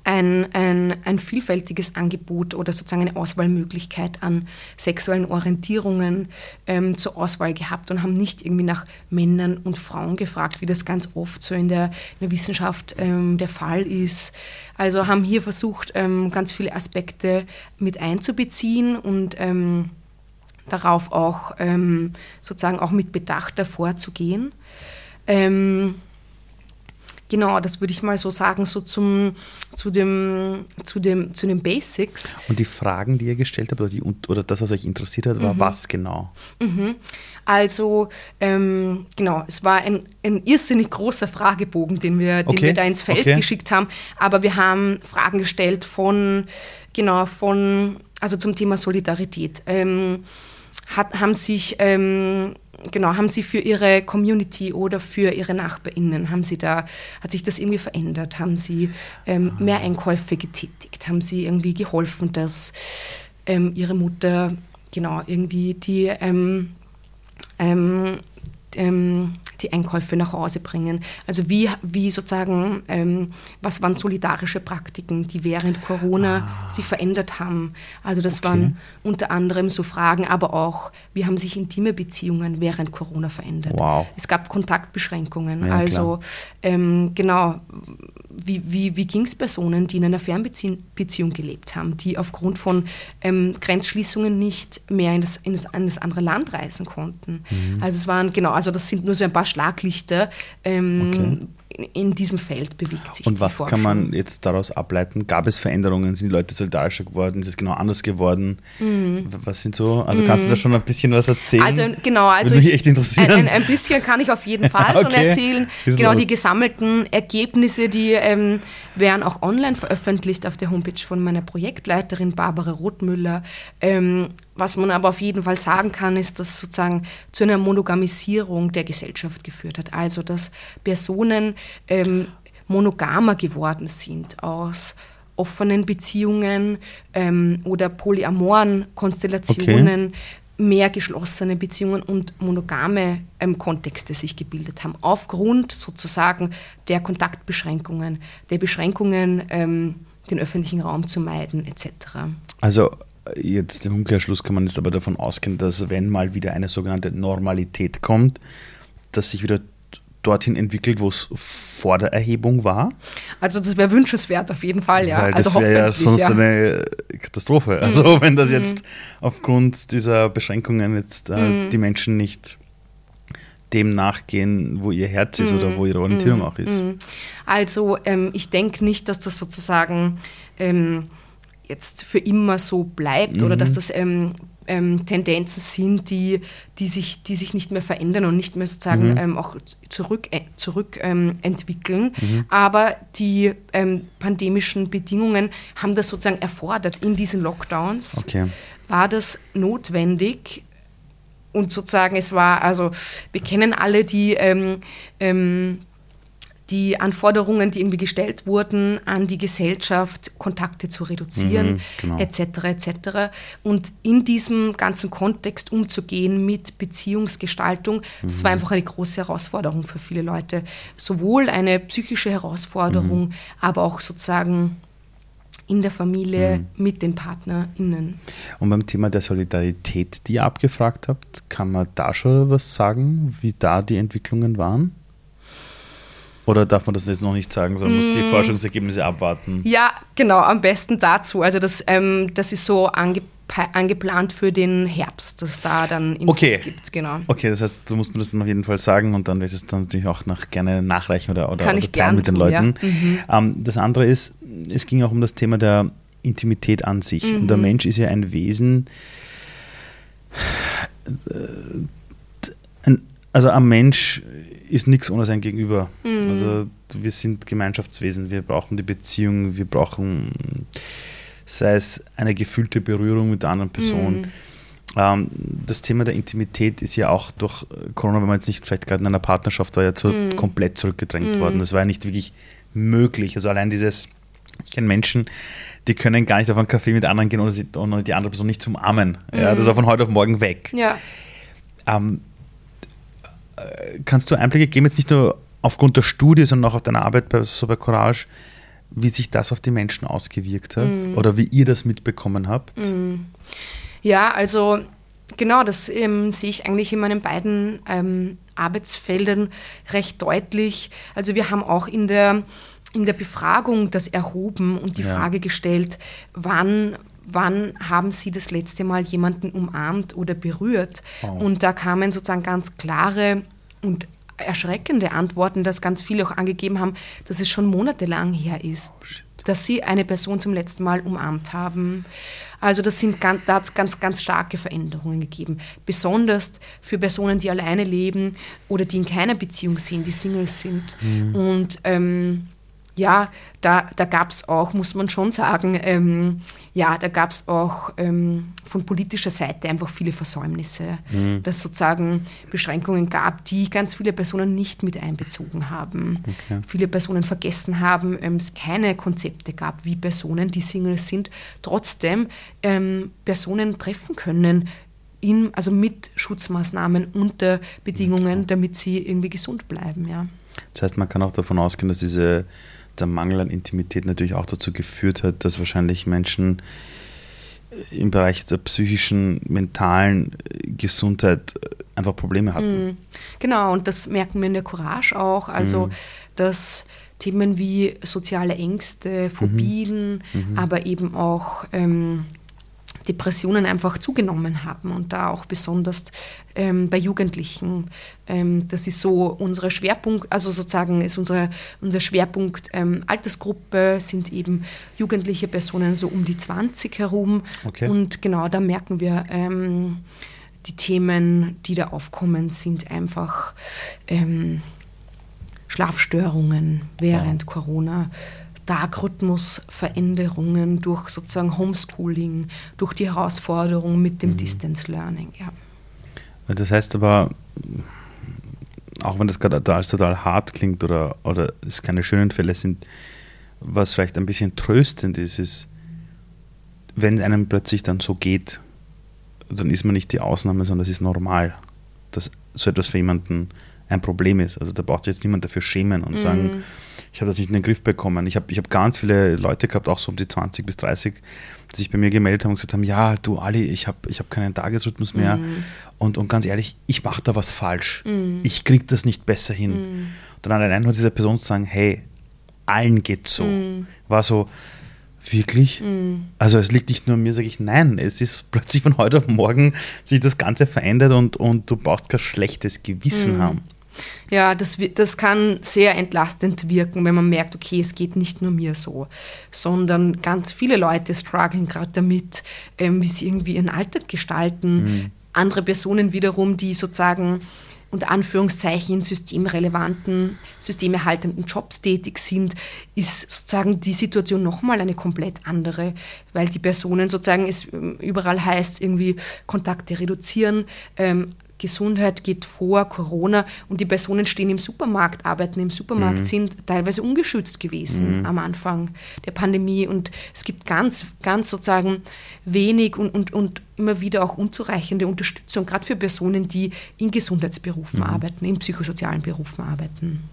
ein, ein, ein vielfältiges Angebot oder sozusagen eine Auswahlmöglichkeit an sexuellen Orientierungen ähm, zur Auswahl gehabt und haben nicht irgendwie nach Männern und Frauen gefragt, wie das ganz oft so in der, in der Wissenschaft ähm, der Fall ist. Also haben hier versucht, ähm, ganz viele Aspekte mit einzubeziehen und ähm, darauf auch ähm, sozusagen auch mit Bedacht davor zu gehen. Ähm, Genau, das würde ich mal so sagen, so zum, zu, dem, zu, dem, zu den Basics. Und die Fragen, die ihr gestellt habt oder, die, oder das, was euch interessiert hat, war mhm. was genau? Mhm. Also, ähm, genau, es war ein, ein irrsinnig großer Fragebogen, den wir, okay. den wir da ins Feld okay. geschickt haben. Aber wir haben Fragen gestellt von, genau, von, also zum Thema Solidarität. Ähm, hat, haben sich ähm, genau, haben Sie für Ihre Community oder für Ihre NachbarInnen, haben Sie da, hat sich das irgendwie verändert? Haben Sie ähm, mehr Einkäufe getätigt? Haben Sie irgendwie geholfen, dass ähm, Ihre Mutter, genau, irgendwie die ähm, ähm, ähm die Einkäufe nach Hause bringen. Also wie, wie sozusagen, ähm, was waren solidarische Praktiken, die während Corona ah. sich verändert haben. Also das okay. waren unter anderem so Fragen, aber auch, wie haben sich intime Beziehungen während Corona verändert. Wow. Es gab Kontaktbeschränkungen. Ja, also ähm, genau, wie, wie, wie ging es Personen, die in einer Fernbeziehung gelebt haben, die aufgrund von ähm, Grenzschließungen nicht mehr in das, in, das, in das andere Land reisen konnten. Mhm. Also es waren, genau, also das sind nur so ein paar Schlaglichter. Ähm, okay. In, diesem Feld bewegt sich. Und was Forschung. kann man jetzt daraus ableiten? Gab es Veränderungen? Sind die Leute solidarischer geworden? Ist es genau anders geworden? Mhm. Was sind so? Also kannst du da mhm. schon ein bisschen was erzählen? Also genau, also Würde mich echt interessieren. Ein, ein, ein, bisschen kann ich auf jeden Fall okay. schon erzählen. Genau, los. die gesammelten Ergebnisse, die ähm, werden auch online veröffentlicht auf der Homepage von meiner Projektleiterin Barbara Rothmüller. Ähm, was man aber auf jeden Fall sagen kann, ist, dass sozusagen zu einer Monogamisierung der Gesellschaft geführt hat. Also dass Personen ähm, monogamer geworden sind aus offenen Beziehungen ähm, oder polyamoren Konstellationen, okay. mehr geschlossene Beziehungen und monogame ähm, Kontexte sich gebildet haben, aufgrund sozusagen der Kontaktbeschränkungen, der Beschränkungen, ähm, den öffentlichen Raum zu meiden etc. Also jetzt im Umkehrschluss kann man jetzt aber davon ausgehen, dass wenn mal wieder eine sogenannte Normalität kommt, dass sich wieder dorthin entwickelt, wo es vor der Erhebung war? Also das wäre wünschenswert auf jeden Fall, ja. Weil das also wäre ja sonst ja. eine Katastrophe. Mhm. Also wenn das jetzt mhm. aufgrund dieser Beschränkungen jetzt äh, mhm. die Menschen nicht dem nachgehen, wo ihr Herz ist oder mhm. wo ihre Orientierung mhm. auch ist. Also ähm, ich denke nicht, dass das sozusagen ähm, jetzt für immer so bleibt oder dass das ähm, ähm, Tendenzen sind, die, die, sich, die sich nicht mehr verändern und nicht mehr sozusagen mhm. ähm, auch zurück, äh, zurück ähm, entwickeln. Mhm. Aber die ähm, pandemischen Bedingungen haben das sozusagen erfordert. In diesen Lockdowns okay. war das notwendig, und sozusagen es war, also wir kennen alle die ähm, ähm, die Anforderungen, die irgendwie gestellt wurden an die Gesellschaft, Kontakte zu reduzieren, mhm, genau. etc. etc. Und in diesem ganzen Kontext umzugehen mit Beziehungsgestaltung, mhm. das war mhm. einfach eine große Herausforderung für viele Leute. Sowohl eine psychische Herausforderung, mhm. aber auch sozusagen in der Familie mhm. mit den PartnerInnen. Und beim Thema der Solidarität, die ihr abgefragt habt, kann man da schon was sagen, wie da die Entwicklungen waren? Oder darf man das jetzt noch nicht sagen, sondern mm. muss die mm. Forschungsergebnisse abwarten? Ja, genau, am besten dazu. Also das, ähm, das ist so ange angeplant für den Herbst, dass da dann Infos okay. gibt. Genau. Okay, das heißt, du musst mir das dann auf jeden Fall sagen und dann werde ich es dann natürlich auch noch gerne nachreichen oder, oder, Kann oder ich teilen mit den tun, Leuten. Ja. Mhm. Ähm, das andere ist, es ging auch um das Thema der Intimität an sich. Mhm. Und der Mensch ist ja ein Wesen, äh, ein, also ein Mensch ist nichts ohne sein Gegenüber. Mhm. Also wir sind Gemeinschaftswesen, wir brauchen die Beziehung, wir brauchen, sei es eine gefühlte Berührung mit der anderen Person. Mhm. Ähm, das Thema der Intimität ist ja auch durch Corona, wenn man jetzt nicht vielleicht gerade in einer Partnerschaft war, ja zu, mhm. komplett zurückgedrängt mhm. worden. Das war ja nicht wirklich möglich. Also allein dieses, ich kenne Menschen, die können gar nicht auf einen Café mit anderen gehen, ohne, sie, ohne die andere Person nicht zu umarmen. Ja, das war von heute auf morgen weg. Ja. Ähm, kannst du Einblicke geben, jetzt nicht nur aufgrund der Studie und auch auf deiner Arbeit bei, so bei Courage, wie sich das auf die Menschen ausgewirkt hat mm. oder wie ihr das mitbekommen habt? Mm. Ja, also genau, das ähm, sehe ich eigentlich in meinen beiden ähm, Arbeitsfeldern recht deutlich. Also wir haben auch in der, in der Befragung das erhoben und die ja. Frage gestellt, wann, wann haben Sie das letzte Mal jemanden umarmt oder berührt? Oh. Und da kamen sozusagen ganz klare und erschreckende Antworten, dass ganz viele auch angegeben haben, dass es schon monatelang her ist, oh, dass sie eine Person zum letzten Mal umarmt haben. Also das sind ganz, da hat es ganz, ganz starke Veränderungen gegeben. Besonders für Personen, die alleine leben oder die in keiner Beziehung sind, die Singles sind. Mhm. Und ähm, ja, da, da gab es auch, muss man schon sagen, ähm, ja, da gab es auch ähm, von politischer Seite einfach viele Versäumnisse, mhm. dass sozusagen Beschränkungen gab, die ganz viele Personen nicht mit einbezogen haben. Okay. Viele Personen vergessen haben, ähm, es keine Konzepte gab, wie Personen, die Singles sind, trotzdem ähm, Personen treffen können, in, also mit Schutzmaßnahmen unter Bedingungen, damit sie irgendwie gesund bleiben. Ja. Das heißt, man kann auch davon ausgehen, dass diese der Mangel an Intimität natürlich auch dazu geführt hat, dass wahrscheinlich Menschen im Bereich der psychischen, mentalen Gesundheit einfach Probleme hatten. Mhm. Genau, und das merken wir in der Courage auch. Also, mhm. dass Themen wie soziale Ängste, Phobien, mhm. mhm. aber eben auch ähm, Depressionen einfach zugenommen haben und da auch besonders ähm, bei Jugendlichen. Ähm, das ist so unsere Schwerpunkt, also sozusagen ist unsere, unser Schwerpunkt ähm, Altersgruppe sind eben jugendliche Personen so um die 20 herum. Okay. Und genau da merken wir, ähm, die Themen, die da aufkommen, sind einfach ähm, Schlafstörungen während wow. Corona Tagrhythmusveränderungen durch sozusagen Homeschooling, durch die Herausforderung mit dem mhm. Distance Learning. Ja. Das heißt aber, auch wenn das gerade als total hart klingt oder, oder es keine schönen Fälle sind, was vielleicht ein bisschen tröstend ist, ist, wenn es einem plötzlich dann so geht, dann ist man nicht die Ausnahme, sondern es ist normal, dass so etwas für jemanden ein Problem ist. Also da braucht sich jetzt niemand dafür schämen und mhm. sagen, ich habe das nicht in den Griff bekommen. Ich habe ich hab ganz viele Leute gehabt, auch so um die 20 bis 30, die sich bei mir gemeldet haben und gesagt haben, ja, du Ali, ich habe ich hab keinen Tagesrhythmus mehr. Mhm. Und, und ganz ehrlich, ich mache da was falsch. Mhm. Ich kriege das nicht besser hin. Mhm. Und dann allein nur dieser Person zu sagen, hey, allen geht so, mhm. war so, Wirklich? Mhm. Also es liegt nicht nur an mir, sage ich, nein, es ist plötzlich von heute auf morgen sich das Ganze verändert und, und du brauchst kein schlechtes Gewissen mhm. haben. Ja, das, das kann sehr entlastend wirken, wenn man merkt, okay, es geht nicht nur mir so, sondern ganz viele Leute strugglen gerade damit, ähm, wie sie irgendwie ihren Alltag gestalten. Mhm. Andere Personen wiederum, die sozusagen unter Anführungszeichen in systemrelevanten, systemerhaltenden Jobs tätig sind, ist sozusagen die Situation nochmal eine komplett andere, weil die Personen sozusagen es ähm, überall heißt, irgendwie Kontakte reduzieren, ähm, Gesundheit geht vor Corona und die Personen stehen im Supermarkt, arbeiten im Supermarkt, mhm. sind teilweise ungeschützt gewesen mhm. am Anfang der Pandemie und es gibt ganz, ganz sozusagen wenig und, und, und immer wieder auch unzureichende Unterstützung, gerade für Personen, die in Gesundheitsberufen mhm. arbeiten, in psychosozialen Berufen arbeiten.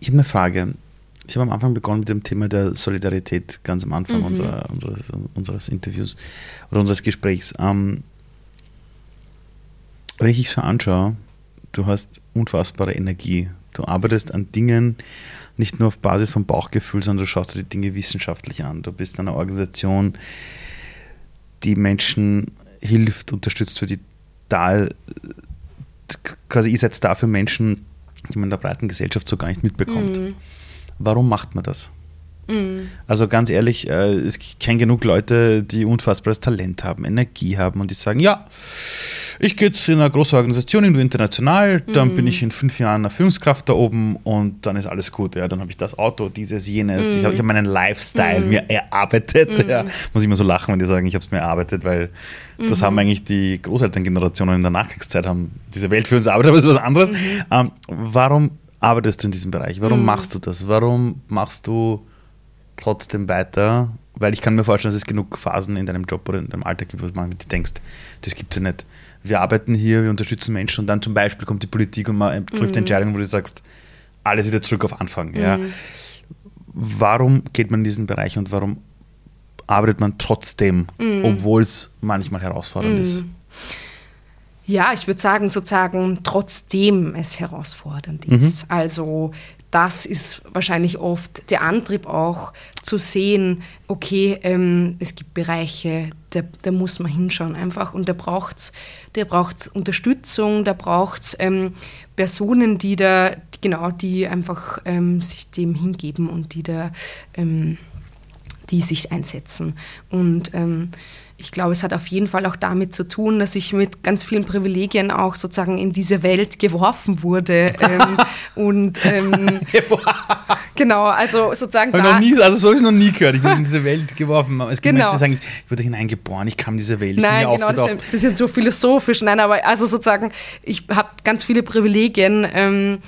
Ich habe eine Frage. Ich habe am Anfang begonnen mit dem Thema der Solidarität, ganz am Anfang mhm. unserer, unseres, unseres Interviews oder unseres Gesprächs. Ähm, wenn ich dich so anschaue, du hast unfassbare Energie. Du arbeitest an Dingen nicht nur auf Basis von Bauchgefühl, sondern du schaust dir die Dinge wissenschaftlich an. Du bist eine Organisation, die Menschen hilft, unterstützt für die da, quasi ihr seid da für Menschen, die man in der breiten Gesellschaft so gar nicht mitbekommt. Mhm warum macht man das? Mhm. Also ganz ehrlich, äh, es kenne genug Leute, die unfassbares Talent haben, Energie haben und die sagen, ja, ich gehe jetzt in eine große Organisation, irgendwo international, dann mhm. bin ich in fünf Jahren eine Führungskraft da oben und dann ist alles gut. Ja, dann habe ich das Auto, dieses, jenes. Mhm. Ich habe hab meinen Lifestyle mhm. mir erarbeitet. Mhm. Ja. Muss ich immer so lachen, wenn die sagen, ich habe es mir erarbeitet, weil das haben mhm. eigentlich die Großelterngenerationen in der Nachkriegszeit, haben diese Welt für uns erarbeitet, aber es ist was anderes. Mhm. Ähm, warum arbeitest du in diesem Bereich? Warum mhm. machst du das? Warum machst du trotzdem weiter? Weil ich kann mir vorstellen, dass es genug Phasen in deinem Job oder in deinem Alltag gibt, wo dir denkst, das gibt es ja nicht. Wir arbeiten hier, wir unterstützen Menschen und dann zum Beispiel kommt die Politik und man trifft mhm. Entscheidungen, wo du sagst, alles wieder zurück auf Anfang. Mhm. Ja. Warum geht man in diesen Bereich und warum arbeitet man trotzdem, mhm. obwohl es manchmal herausfordernd mhm. ist? Ja, ich würde sagen, sozusagen, trotzdem es herausfordernd mhm. ist. Also das ist wahrscheinlich oft der Antrieb auch zu sehen, okay, ähm, es gibt Bereiche, da, da, muss man hinschauen einfach und da braucht es da braucht's Unterstützung, da braucht es ähm, Personen, die da, genau, die einfach ähm, sich dem hingeben und die da, ähm, die sich einsetzen. Und ähm, ich glaube, es hat auf jeden Fall auch damit zu tun, dass ich mit ganz vielen Privilegien auch sozusagen in diese Welt geworfen wurde. ähm, und ähm, genau, also sozusagen. Da, noch nie, also so habe ich es noch nie gehört. Ich wurde in diese Welt geworfen. Es gibt genau. Menschen, die sagen, ich wurde hineingeboren, ich kam in diese Welt. Nein, genau, das ist ein bisschen so philosophisch. Nein, aber also sozusagen, ich habe ganz viele Privilegien, ähm,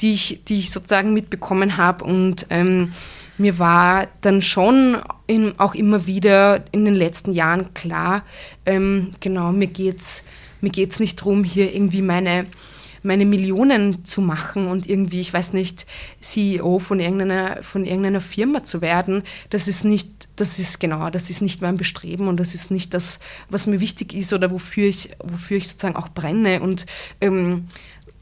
die, ich, die ich sozusagen mitbekommen habe und ähm, mir war dann schon in, auch immer wieder in den letzten Jahren klar, ähm, genau, mir geht es mir geht's nicht darum, hier irgendwie meine, meine Millionen zu machen und irgendwie, ich weiß nicht, CEO von irgendeiner, von irgendeiner Firma zu werden. Das ist nicht, das ist genau, das ist nicht mein Bestreben und das ist nicht das, was mir wichtig ist oder wofür ich, wofür ich sozusagen auch brenne. Und ähm,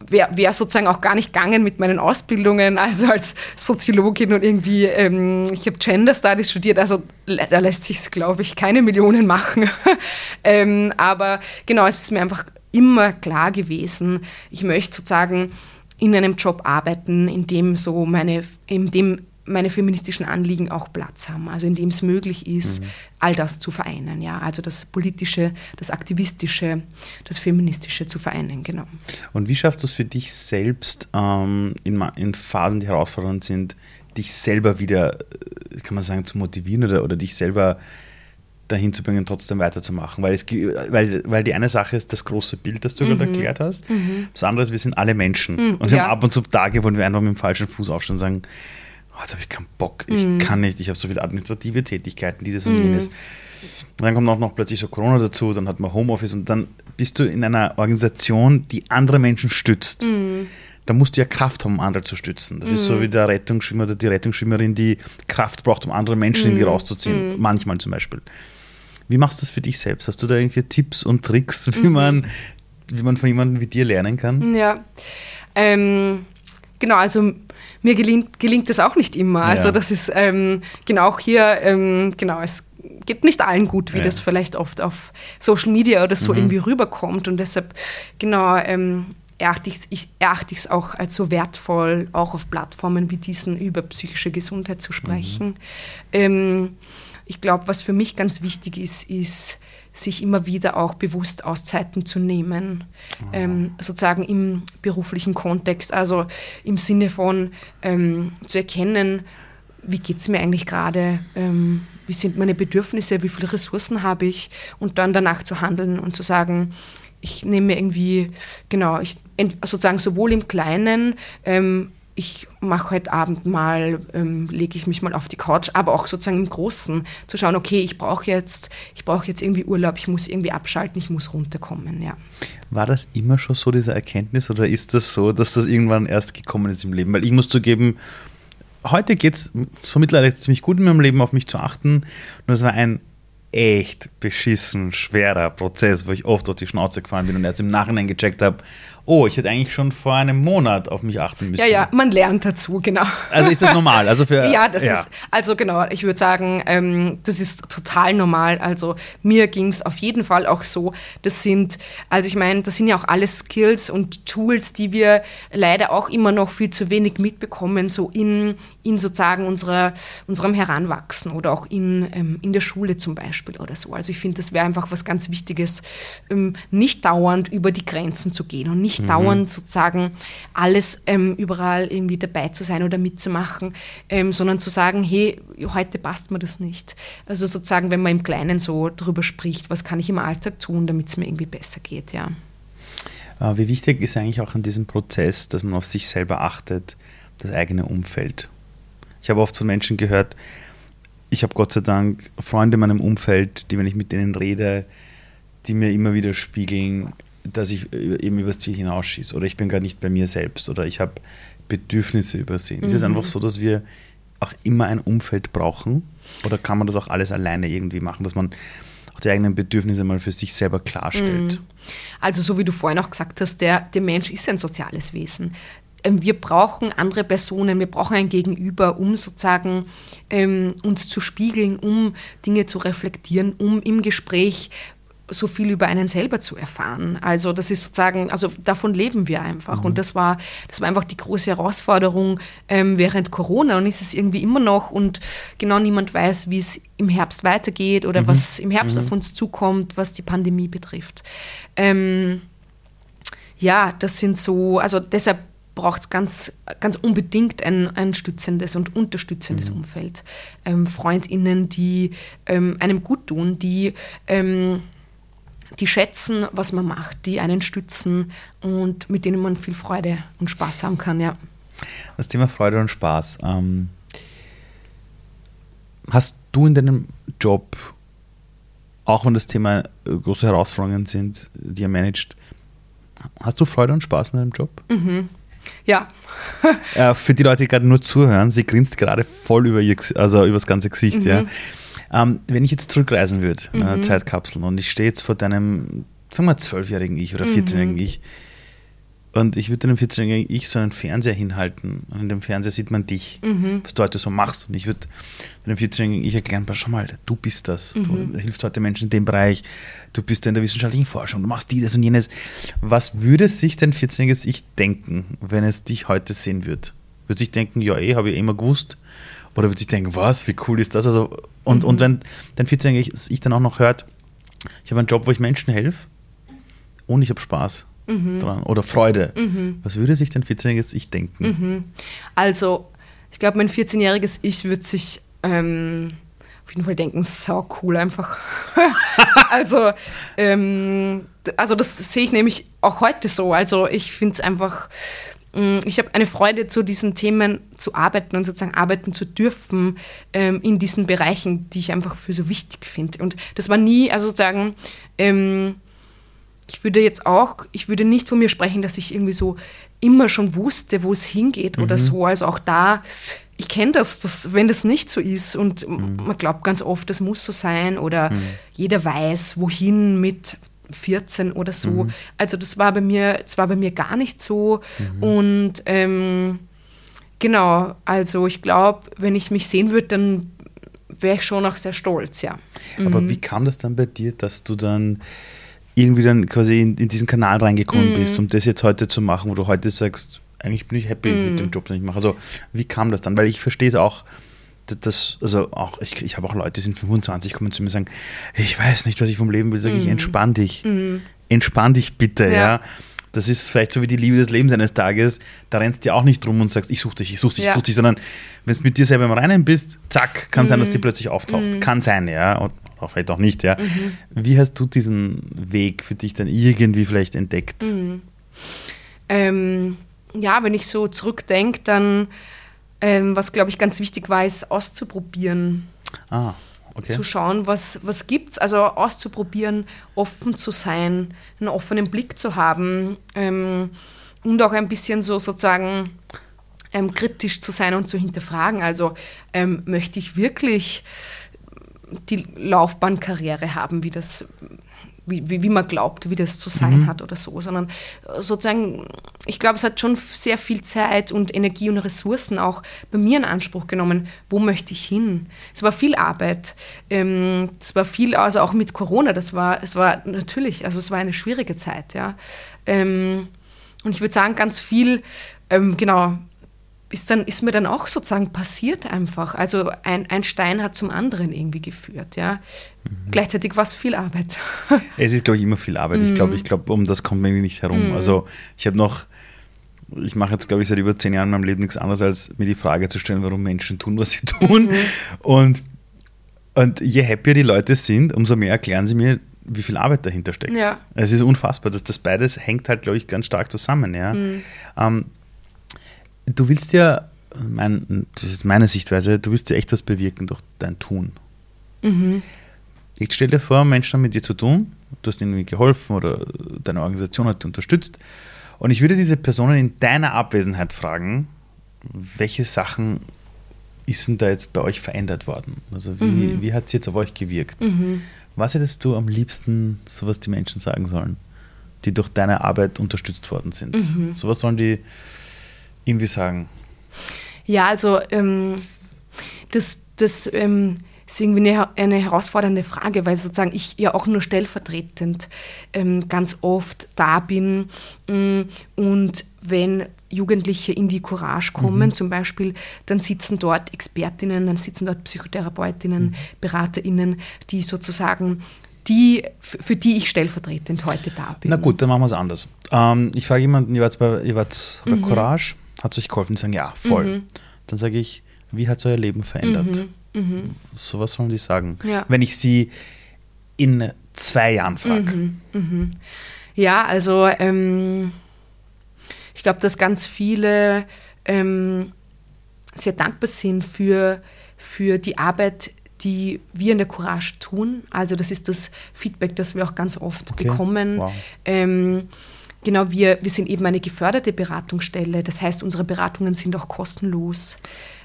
wäre wär sozusagen auch gar nicht gegangen mit meinen Ausbildungen, also als Soziologin und irgendwie, ähm, ich habe Gender Studies studiert, also da lässt sich glaube ich, keine Millionen machen. ähm, aber genau, es ist mir einfach immer klar gewesen, ich möchte sozusagen in einem Job arbeiten, in dem so meine, in dem meine feministischen Anliegen auch Platz haben, also indem es möglich ist, mhm. all das zu vereinen, ja, also das politische, das aktivistische, das feministische zu vereinen, genau. Und wie schaffst du es für dich selbst ähm, in, in, Phasen, die herausfordernd sind, dich selber wieder, äh, kann man sagen, zu motivieren oder, oder dich selber dahin zu bringen, trotzdem weiterzumachen. Weil, es, weil, weil die eine Sache ist das große Bild, das du mhm. gerade erklärt hast. Mhm. Das andere ist, wir sind alle Menschen. Mhm, und wir ja. haben ab und zu Tage, wo wir einfach mit dem falschen Fuß aufstehen und sagen, oh, da habe ich keinen Bock, ich mhm. kann nicht, ich habe so viele administrative Tätigkeiten, dieses und mhm. jenes. Und dann kommt auch noch plötzlich so Corona dazu, dann hat man Homeoffice und dann bist du in einer Organisation, die andere Menschen stützt. Mhm. Da musst du ja Kraft haben, um andere zu stützen. Das ist so mhm. wie der Rettungsschwimmer oder die Rettungsschwimmerin, die Kraft braucht, um andere Menschen irgendwie mhm. rauszuziehen. Mhm. Manchmal zum Beispiel. Wie machst du das für dich selbst? Hast du da irgendwie Tipps und Tricks, wie, man, wie man von jemandem wie dir lernen kann? Ja, ähm, genau, also mir gelingt, gelingt das auch nicht immer. Also das ist ähm, genau auch hier, ähm, genau, es geht nicht allen gut, wie ja. das vielleicht oft auf Social Media oder so mhm. irgendwie rüberkommt. Und deshalb, genau, ähm, erachte ich es auch als so wertvoll, auch auf Plattformen wie diesen über psychische Gesundheit zu sprechen. Mhm. Ähm, ich glaube, was für mich ganz wichtig ist, ist, sich immer wieder auch bewusst Auszeiten zu nehmen, ah. ähm, sozusagen im beruflichen Kontext, also im Sinne von ähm, zu erkennen, wie geht es mir eigentlich gerade, ähm, wie sind meine Bedürfnisse, wie viele Ressourcen habe ich und dann danach zu handeln und zu sagen, ich nehme irgendwie, genau, ich, sozusagen sowohl im Kleinen, ähm, ich mache heute Abend mal, ähm, lege ich mich mal auf die Couch, aber auch sozusagen im Großen zu schauen, okay, ich brauche jetzt, ich brauche jetzt irgendwie Urlaub, ich muss irgendwie abschalten, ich muss runterkommen, ja. War das immer schon so, diese Erkenntnis, oder ist das so, dass das irgendwann erst gekommen ist im Leben? Weil ich muss zugeben, heute geht es so mittlerweile ziemlich gut in meinem Leben, auf mich zu achten. Und das war ein echt beschissen schwerer Prozess, wo ich oft auf die Schnauze gefallen bin und erst im Nachhinein gecheckt habe, oh, ich hätte eigentlich schon vor einem Monat auf mich achten müssen. Ja, ja, man lernt dazu, genau. Also ist das normal? Also für, ja, das ja. ist, also genau, ich würde sagen, ähm, das ist total normal. Also mir ging es auf jeden Fall auch so. Das sind, also ich meine, das sind ja auch alles Skills und Tools, die wir leider auch immer noch viel zu wenig mitbekommen, so in, in sozusagen unserer, unserem Heranwachsen oder auch in, ähm, in der Schule zum Beispiel oder so. Also ich finde, das wäre einfach was ganz Wichtiges, ähm, nicht dauernd über die Grenzen zu gehen und nicht nicht mhm. dauernd sozusagen alles ähm, überall irgendwie dabei zu sein oder mitzumachen, ähm, sondern zu sagen, hey, heute passt mir das nicht. Also sozusagen, wenn man im Kleinen so darüber spricht, was kann ich im Alltag tun, damit es mir irgendwie besser geht, ja. Äh, wie wichtig ist eigentlich auch an diesem Prozess, dass man auf sich selber achtet, das eigene Umfeld? Ich habe oft von Menschen gehört, ich habe Gott sei Dank Freunde in meinem Umfeld, die, wenn ich mit denen rede, die mir immer wieder spiegeln, dass ich eben übers Ziel hinausschieße oder ich bin gerade nicht bei mir selbst oder ich habe Bedürfnisse übersehen. Mhm. Ist es einfach so, dass wir auch immer ein Umfeld brauchen oder kann man das auch alles alleine irgendwie machen, dass man auch die eigenen Bedürfnisse mal für sich selber klarstellt? Mhm. Also so wie du vorhin auch gesagt hast, der, der Mensch ist ein soziales Wesen. Ähm, wir brauchen andere Personen, wir brauchen ein Gegenüber, um sozusagen ähm, uns zu spiegeln, um Dinge zu reflektieren, um im Gespräch so viel über einen selber zu erfahren. Also das ist sozusagen, also davon leben wir einfach. Mhm. Und das war, das war einfach die große Herausforderung ähm, während Corona und ist es irgendwie immer noch und genau niemand weiß, wie es im Herbst weitergeht oder mhm. was im Herbst mhm. auf uns zukommt, was die Pandemie betrifft. Ähm, ja, das sind so, also deshalb braucht es ganz, ganz unbedingt ein, ein stützendes und unterstützendes mhm. Umfeld. Ähm, FreundInnen, die ähm, einem gut tun, die ähm, die schätzen, was man macht, die einen stützen und mit denen man viel Freude und Spaß haben kann, ja. Das Thema Freude und Spaß. Ähm, hast du in deinem Job, auch wenn das Thema äh, große Herausforderungen sind, die ihr managt, hast du Freude und Spaß in deinem Job? Mhm. Ja. äh, für die Leute, die gerade nur zuhören, sie grinst gerade voll über ihr, also über das ganze Gesicht, mhm. ja. Ähm, wenn ich jetzt zurückreisen würde, mhm. äh, Zeitkapseln, und ich stehe jetzt vor deinem, sagen wir, zwölfjährigen Ich oder 14-jährigen mhm. Ich, und ich würde dem 14-jährigen Ich so einen Fernseher hinhalten. Und in dem Fernseher sieht man dich, mhm. was du heute so machst. Und ich würde dem 14-jährigen Ich erklären, schau mal, du bist das. Mhm. Du hilfst heute Menschen in dem Bereich. Du bist in der wissenschaftlichen Forschung. Du machst dieses und jenes. Was würde sich dein 14-jähriges Ich denken, wenn es dich heute sehen würde? Würde sich denken, ja, eh, habe ich eh immer gewusst. Oder würde sich denken, was, wie cool ist das? Also, und, mhm. und wenn dein 14-jähriges Ich dann auch noch hört, ich habe einen Job, wo ich Menschen helfe und ich habe Spaß mhm. dran oder Freude. Mhm. Was würde sich dein 14-jähriges Ich denken? Mhm. Also, ich glaube, mein 14-jähriges Ich würde sich ähm, auf jeden Fall denken, so cool einfach. also, ähm, also das sehe ich nämlich auch heute so. Also ich finde es einfach ich habe eine Freude, zu diesen Themen zu arbeiten und sozusagen arbeiten zu dürfen ähm, in diesen Bereichen, die ich einfach für so wichtig finde. Und das war nie, also sozusagen, ähm, ich würde jetzt auch, ich würde nicht von mir sprechen, dass ich irgendwie so immer schon wusste, wo es hingeht mhm. oder so. Also auch da, ich kenne das, dass, wenn das nicht so ist und mhm. man glaubt ganz oft, das muss so sein oder mhm. jeder weiß, wohin mit 14 oder so. Mhm. Also das war bei mir, das war bei mir gar nicht so. Mhm. Und ähm, genau, also ich glaube, wenn ich mich sehen würde, dann wäre ich schon auch sehr stolz, ja. Aber mhm. wie kam das dann bei dir, dass du dann irgendwie dann quasi in, in diesen Kanal reingekommen mhm. bist, um das jetzt heute zu machen, wo du heute sagst, eigentlich bin ich happy mit dem mhm. Job, den ich mache. Also wie kam das dann? Weil ich verstehe es auch, das, also auch, ich, ich habe auch Leute, die sind 25, kommen zu mir und sagen, ich weiß nicht, was ich vom Leben will, sage mhm. ich, entspann dich. Mhm. Entspann dich bitte, ja. ja. Das ist vielleicht so wie die Liebe des Lebens eines Tages. Da rennst du ja auch nicht rum und sagst, ich suche dich, ich suche dich, ja. ich suche dich, sondern wenn du mit dir selber im Reinen bist, zack, kann mhm. sein, dass die mhm. plötzlich auftaucht. Mhm. Kann sein, ja. Und auch vielleicht auch nicht, ja. Mhm. Wie hast du diesen Weg für dich dann irgendwie vielleicht entdeckt? Mhm. Ähm, ja, wenn ich so zurückdenke, dann ähm, was, glaube ich, ganz wichtig war, ist auszuprobieren. Ah, okay. Zu schauen, was, was gibt es. Also auszuprobieren, offen zu sein, einen offenen Blick zu haben ähm, und auch ein bisschen so sozusagen ähm, kritisch zu sein und zu hinterfragen. Also ähm, möchte ich wirklich die Laufbahnkarriere haben, wie das wie, wie, wie, man glaubt, wie das zu sein mhm. hat oder so, sondern sozusagen, ich glaube, es hat schon sehr viel Zeit und Energie und Ressourcen auch bei mir in Anspruch genommen, wo möchte ich hin. Es war viel Arbeit, ähm, es war viel, also auch mit Corona, das war, es war natürlich, also es war eine schwierige Zeit, ja. Ähm, und ich würde sagen, ganz viel, ähm, genau, ist, dann, ist mir dann auch sozusagen passiert einfach. Also ein, ein Stein hat zum anderen irgendwie geführt, ja. Mhm. Gleichzeitig war es viel Arbeit. Es ist, glaube ich, immer viel Arbeit. Mhm. Ich glaube, ich glaube, um das kommt man irgendwie nicht herum. Mhm. Also ich habe noch, ich mache jetzt, glaube ich, seit über zehn Jahren in meinem Leben nichts anderes, als mir die Frage zu stellen, warum Menschen tun, was sie tun. Mhm. Und, und je happier die Leute sind, umso mehr erklären sie mir, wie viel Arbeit dahinter steckt. Ja. Es ist unfassbar. Das, das beides hängt halt, glaube ich, ganz stark zusammen. Ja. Mhm. Ähm, du willst ja mein, das ist meine Sichtweise, du willst ja echt was bewirken durch dein Tun. Mhm. Ich stelle dir vor, Menschen haben mit dir zu tun, du hast ihnen geholfen oder deine Organisation hat dich unterstützt. Und ich würde diese Personen in deiner Abwesenheit fragen, welche Sachen ist denn da jetzt bei euch verändert worden? Also wie, Mhm. wie hat es jetzt auf euch gewirkt? Mhm. Was hättest du am liebsten, so was die Menschen sagen sollen, die durch deine Arbeit unterstützt worden sind? Mhm. So was sollen die irgendwie sagen? Ja, also ähm, das, das ähm, ist irgendwie eine, eine herausfordernde Frage, weil sozusagen ich ja auch nur stellvertretend ähm, ganz oft da bin. Mm, Und wenn Jugendliche in die Courage kommen, zum Beispiel, dann sitzen dort Expertinnen, dann sitzen dort Psychotherapeutinnen, BeraterInnen, die sozusagen die, für für die ich stellvertretend heute da bin. Na gut, dann machen wir es anders. Ähm, ich frage jemanden, ihr wart bei, ihr wart bei Mhm. Courage, hat es euch geholfen? Die sagen, ja, voll. Dann sage ich, wie hat es euer Leben verändert? So was sollen die sagen? Mhm. Ja. Wenn ich sie in zwei Jahren frage. Ja, also ähm, ich glaube, dass ganz viele ähm, sehr dankbar sind für, für die Arbeit, die wir in der Courage tun. Also das ist das Feedback, das wir auch ganz oft Okay. bekommen. Wow. Ähm, genau, wir, wir sind eben eine geförderte Beratungsstelle. Das heißt, unsere Beratungen sind auch kostenlos.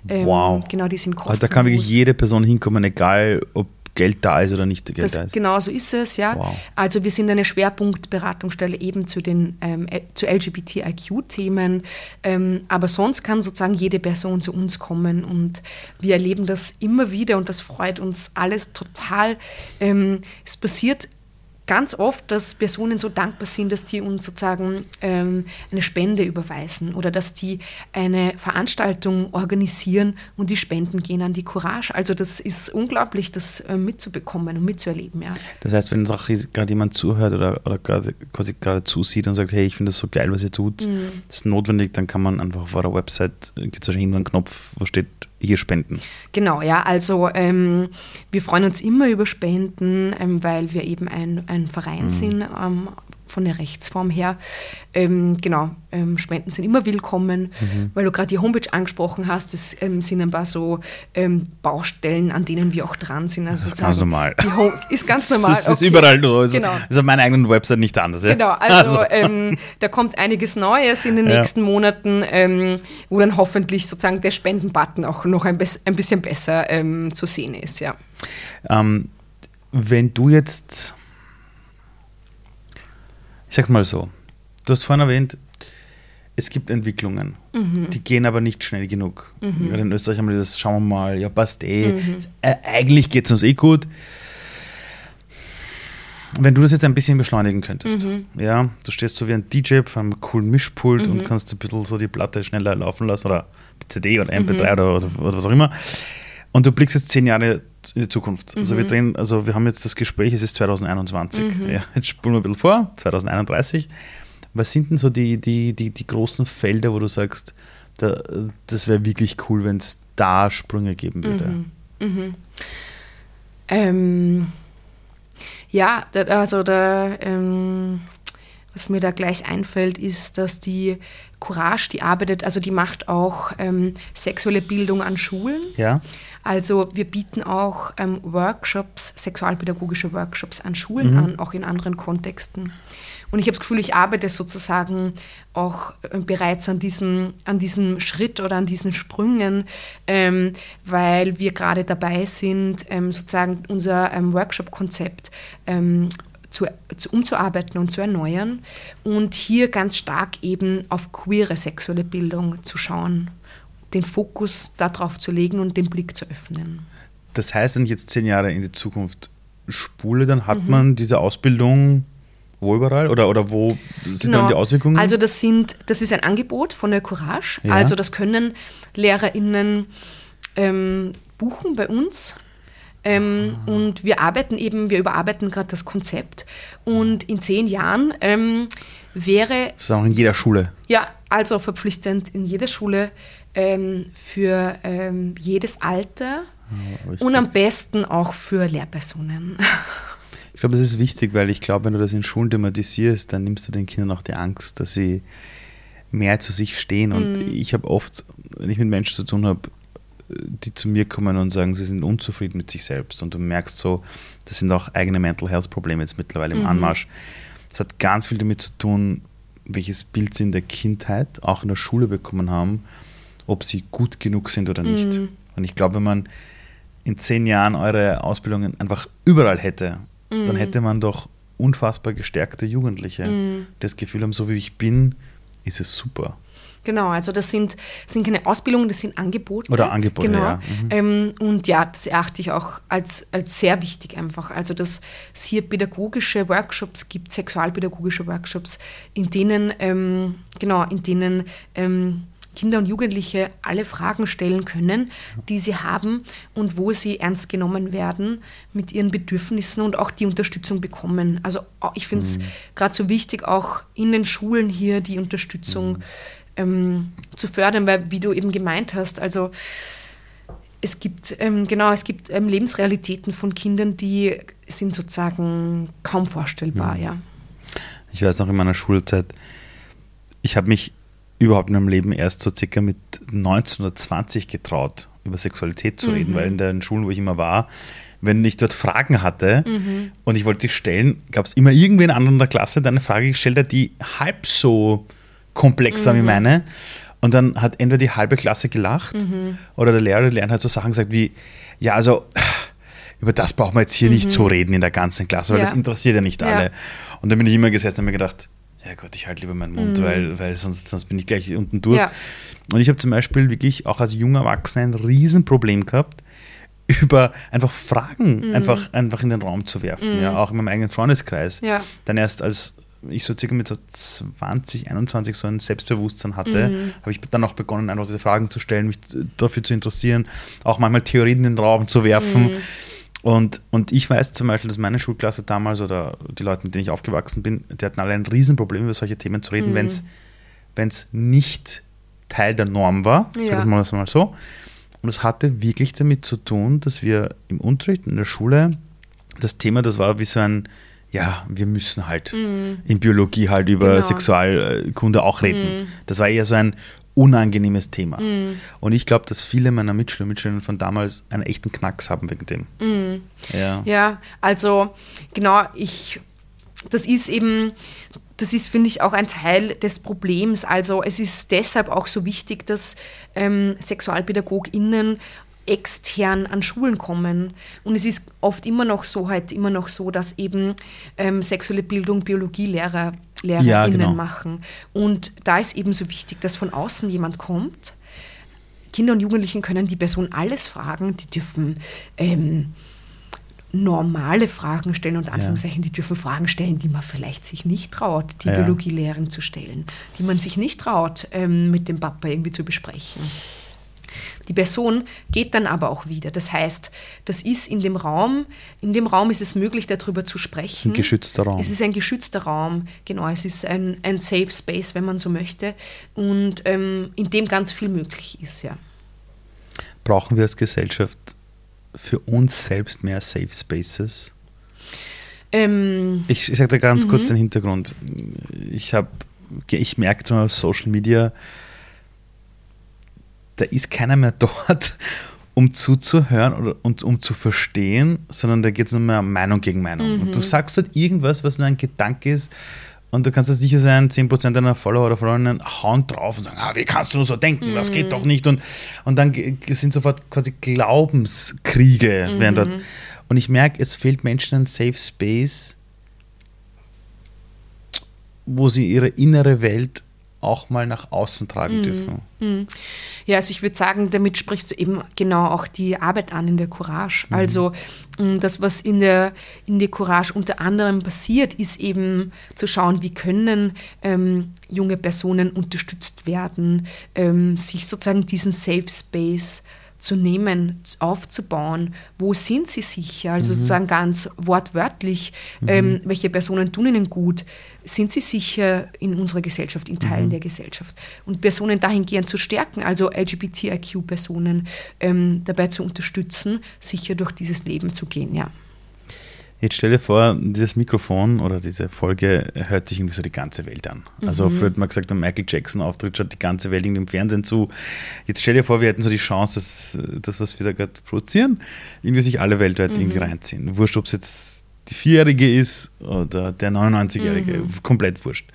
Ähm, Wow. Genau, die sind kostenlos. Also da kann wirklich jede Person hinkommen, egal ob Geld da ist oder nicht Geld Das, da ist. genau so ist es, ja. Wow. Also wir sind eine Schwerpunktberatungsstelle eben zu den ähm, äh, zu LGBTIQ-Themen, ähm, aber sonst kann sozusagen jede Person zu uns kommen und wir erleben das immer wieder und das freut uns alles total. Ähm, es passiert ganz oft, dass Personen so dankbar sind, dass die uns sozusagen ähm, eine Spende überweisen oder dass die eine Veranstaltung organisieren und die Spenden gehen an die Courage. Also das ist unglaublich, das äh, mitzubekommen und mitzuerleben, ja. Das heißt, wenn doch gerade jemand zuhört oder, oder gerade, quasi gerade zusieht und sagt, hey, ich finde das so geil, was ihr tut, Mhm. das ist notwendig, dann kann man einfach auf eurer Website, gibt es wahrscheinlich einen Knopf, wo steht, hier spenden. Genau, ja, also ähm, wir freuen uns immer über Spenden, ähm, weil wir eben ein, ein Verein sind, ähm, von der Rechtsform her. Ähm, genau, ähm, Spenden sind immer willkommen, weil du gerade die Homepage angesprochen hast, das ähm, sind ein paar so ähm, Baustellen, an denen wir auch dran sind. Also Das ist ganz normal. Ist ganz normal. Das ist okay. überall so. Das Genau. ist auf meiner eigenen Website nicht anders. Ja? Genau, also ähm, da kommt einiges Neues in den Ja. nächsten Monaten, ähm, wo dann hoffentlich sozusagen der Spendenbutton auch noch ein, ein bisschen besser zu sehen ist, ja. Wenn du jetzt, ich sag's mal so, du hast vorhin erwähnt, es gibt Entwicklungen, die gehen aber nicht schnell genug. Gerade in Österreich haben wir das, schauen wir mal, ja passt eh, äh, eigentlich geht es uns eh gut. Wenn du das jetzt ein bisschen beschleunigen könntest, ja, du stehst so wie ein DJ vor einem coolen Mischpult und kannst ein bisschen so die Platte schneller laufen lassen oder die CD oder MP3 oder, oder, oder was auch immer. Und du blickst jetzt zehn Jahre in die Zukunft. Also wir drehen, also wir haben jetzt das Gespräch, es ist 2021. Ja, jetzt spulen wir ein bisschen vor, 2031. Was sind denn so die, die, die, die großen Felder, wo du sagst, da, das wäre wirklich cool, wenn es da Sprünge geben würde? Ähm, ja, also da, ähm, was mir da gleich einfällt, ist, dass die Courage, die arbeitet, also die macht auch ähm, sexuelle Bildung an Schulen. Ja? Also wir bieten auch ähm, Workshops, sexualpädagogische Workshops an Schulen an, auch in anderen Kontexten. Und ich habe das Gefühl, ich arbeite sozusagen auch äh, bereits an diesem, an diesem Schritt oder an diesen Sprüngen, ähm, weil wir gerade dabei sind, ähm, sozusagen unser ähm, Workshop-Konzept ähm, zu, zu, umzuarbeiten und zu erneuern und hier ganz stark eben auf queere sexuelle Bildung zu schauen, den Fokus darauf zu legen und den Blick zu öffnen. Das heißt, wenn ich jetzt zehn Jahre in die Zukunft spule, dann hat man diese Ausbildung wo überall? Oder, oder wo sind dann die Auswirkungen? Genau. Also das sind, das ist ein Angebot von der Courage. Ja. Also das können LehrerInnen ähm, buchen bei uns. Ähm. Und wir arbeiten eben, wir überarbeiten gerade das Konzept. Und in zehn Jahren ähm, wäre das ist auch in jeder Schule. ja, also verpflichtend in jeder Schule ähm, für ähm, jedes Alter richtig. und am besten auch für Lehrpersonen. Ich glaube, das ist wichtig, weil ich glaube, wenn du das in Schulen thematisierst, dann nimmst du den Kindern auch die Angst, dass sie mehr zu sich stehen. Und mhm. ich habe oft, wenn ich mit Menschen zu tun habe, die zu mir kommen und sagen, sie sind unzufrieden mit sich selbst. Und du merkst so, das sind auch eigene Mental Health Probleme jetzt mittlerweile im mhm. Anmarsch. Das hat ganz viel damit zu tun, welches Bild sie in der Kindheit, auch in der Schule bekommen haben, ob sie gut genug sind oder nicht. Mhm. Und ich glaube, wenn man in zehn Jahren eure Ausbildungen einfach überall hätte, mhm. dann hätte man doch unfassbar gestärkte Jugendliche, mhm. die das Gefühl haben, so wie ich bin, ist es super. Genau, also das sind, sind keine Ausbildungen, das sind Angebote. Oder Angebote, genau. ja. Mhm. Ähm, und ja, das erachte ich auch als, als sehr wichtig einfach. Also, dass es hier pädagogische Workshops gibt, sexualpädagogische Workshops, in denen, ähm, genau, in denen ähm, Kinder und Jugendliche alle Fragen stellen können, die sie haben und wo sie ernst genommen werden mit ihren Bedürfnissen und auch die Unterstützung bekommen. Also ich finde es mhm. gerade so wichtig, auch in den Schulen hier die Unterstützung mhm. Ähm, zu fördern, weil wie du eben gemeint hast, also es gibt, ähm, genau, es gibt ähm, Lebensrealitäten von Kindern, die sind sozusagen kaum vorstellbar, mhm. ja. Ich weiß noch in meiner Schulzeit, ich habe mich überhaupt in meinem Leben erst so circa mit 19 oder 20 getraut, über Sexualität zu reden, mhm. weil in den Schulen, wo ich immer war, wenn ich dort Fragen hatte mhm. und ich wollte sie stellen, gab es immer irgendwen anderen in der Klasse, der eine Frage gestellt hat, die halb so komplex war wie mhm. meine. Und dann hat entweder die halbe Klasse gelacht mhm. oder der Lehrer, der Lehrer hat so Sachen gesagt wie, ja, also über das brauchen wir jetzt hier nicht so mhm. reden in der ganzen Klasse, weil ja. das interessiert ja nicht alle. Ja. Und dann bin ich immer gesessen und mir gedacht, ja Gott, ich halte lieber meinen Mund, mhm. weil, weil sonst, sonst bin ich gleich unten durch. Ja. Und ich habe zum Beispiel wirklich auch als junger Erwachsener ein Riesenproblem gehabt, über einfach Fragen mhm. einfach, einfach in den Raum zu werfen, mhm. ja, auch in meinem eigenen Freundeskreis. Ja. Dann erst als ich so circa mit so 20, 21 so ein Selbstbewusstsein hatte, mhm. habe ich dann auch begonnen, einfach diese Fragen zu stellen, mich dafür zu interessieren, auch manchmal Theorien in den Raum zu werfen. Mhm. Und, und ich weiß zum Beispiel, dass meine Schulklasse damals oder die Leute, mit denen ich aufgewachsen bin, die hatten alle ein Riesenproblem, über solche Themen zu reden, mhm. wenn es nicht Teil der Norm war. Ja. Sagen wir es mal so. Und es hatte wirklich damit zu tun, dass wir im Unterricht, in der Schule, das Thema, das war wie so ein, ja, wir müssen halt mhm. in Biologie halt über genau. Sexualkunde auch reden. Mhm. Das war eher so ein, unangenehmes Thema. Mm. Und ich glaube, dass viele meiner Mitschüler und Mitschülerinnen von damals einen echten Knacks haben wegen dem. Mm. Ja. ja, also genau, ich, das ist eben, das ist, finde ich, auch ein Teil des Problems. Also es ist deshalb auch so wichtig, dass ähm, SexualpädagogInnen extern an Schulen kommen. Und es ist oft immer noch so, halt immer noch so, dass eben ähm, sexuelle Bildung Biologielehrer LehrerInnen ja, genau. machen. Und da ist eben so wichtig, dass von außen jemand kommt. Kinder und Jugendlichen können die Person alles fragen, die dürfen ähm, normale Fragen stellen und Anführungszeichen, ja. die dürfen Fragen stellen, die man vielleicht sich nicht traut, die ja. Biologielehrerin zu stellen, die man sich nicht traut, ähm, mit dem Papa irgendwie zu besprechen. Die Person geht dann aber auch wieder. Das heißt, das ist in dem Raum, in dem Raum ist es möglich, darüber zu sprechen. Ein geschützter Raum. Es ist ein geschützter Raum, genau. Es ist ein, ein Safe Space, wenn man so möchte. Und ähm, in dem ganz viel möglich ist, ja. Brauchen wir als Gesellschaft für uns selbst mehr Safe Spaces? Ähm, ich, ich sage da ganz kurz mhm. den Hintergrund. Ich habe, ich merke auf Social Media, da ist keiner mehr dort, um zuzuhören oder, und um zu verstehen, sondern da geht es nur mehr um Meinung gegen Meinung. Mhm. Und du sagst halt irgendwas, was nur ein Gedanke ist, und du kannst dir sicher sein, 10% deiner Follower oder Followerinnen hauen drauf und sagen, ah, wie kannst du nur so denken, das geht doch nicht. Und, und dann sind sofort quasi Glaubenskriege. Mhm. dort. Und ich merke, es fehlt Menschen ein Safe Space, wo sie ihre innere Welt auch mal nach außen tragen mm, dürfen. Mm. Ja, also ich würde sagen, damit sprichst du eben genau auch die Arbeit an in der Courage. Mhm. Also mm, das, was in der, in der Courage unter anderem passiert, ist eben zu schauen, wie können ähm, junge Personen unterstützt werden, ähm, sich sozusagen diesen Safe Space zu nehmen, aufzubauen. Wo sind sie sicher? Also mhm. sozusagen ganz wortwörtlich, mhm. ähm, welche Personen tun ihnen gut? Sind sie sicher in unserer Gesellschaft, in Teilen mhm. der Gesellschaft? Und Personen dahingehend zu stärken, also LGBTIQ-Personen ähm, dabei zu unterstützen, sicher durch dieses Leben zu gehen, ja. Jetzt stell dir vor, dieses Mikrofon oder diese Folge hört sich irgendwie so die ganze Welt an. Also mhm. früher hat man gesagt, ein Michael Jackson-Auftritt schaut die ganze Welt irgendwie im Fernsehen zu. Jetzt stell dir vor, wir hätten so die Chance, dass das, was wir da gerade produzieren, irgendwie sich alle weltweit mhm. irgendwie reinziehen. Wurscht, ob es jetzt die Vierjährige ist oder der 99-Jährige, mhm. komplett wurscht.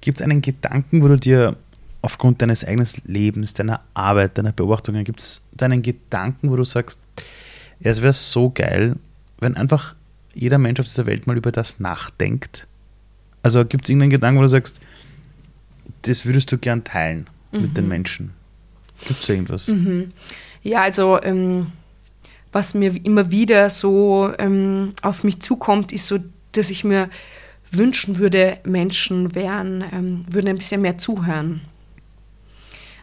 Gibt es einen Gedanken, wo du dir aufgrund deines eigenen Lebens, deiner Arbeit, deiner Beobachtungen, gibt es deinen Gedanken, wo du sagst, es wäre so geil, wenn einfach jeder Mensch auf dieser Welt mal über das nachdenkt? Also gibt es irgendeinen Gedanken, wo du sagst, das würdest du gern teilen mhm. mit den mhm. Menschen? Gibt es irgendwas? Mhm. Ja, also ähm, was mir immer wieder so ähm, auf mich zukommt, ist so, dass ich mir wünschen würde, Menschen wären, ähm, würden ein bisschen mehr zuhören.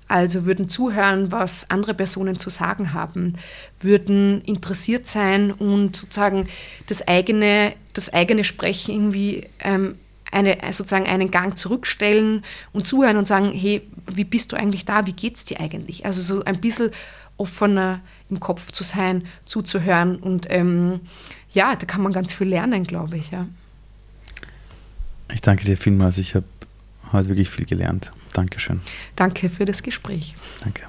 Also würden zuhören, was andere Personen zu sagen haben, würden interessiert sein und sozusagen das eigene, das eigene Sprechen irgendwie ähm, eine, sozusagen einen Gang zurückstellen und zuhören und sagen, hey, wie bist du eigentlich da? Wie geht's dir eigentlich? Also so ein bisschen offener im Kopf zu sein, zuzuhören und ähm, ja, da kann man ganz viel lernen, glaube ich. Ja. Ich danke dir vielmals. Ich habe heute wirklich viel gelernt. Dankeschön. Danke für das Gespräch. Danke.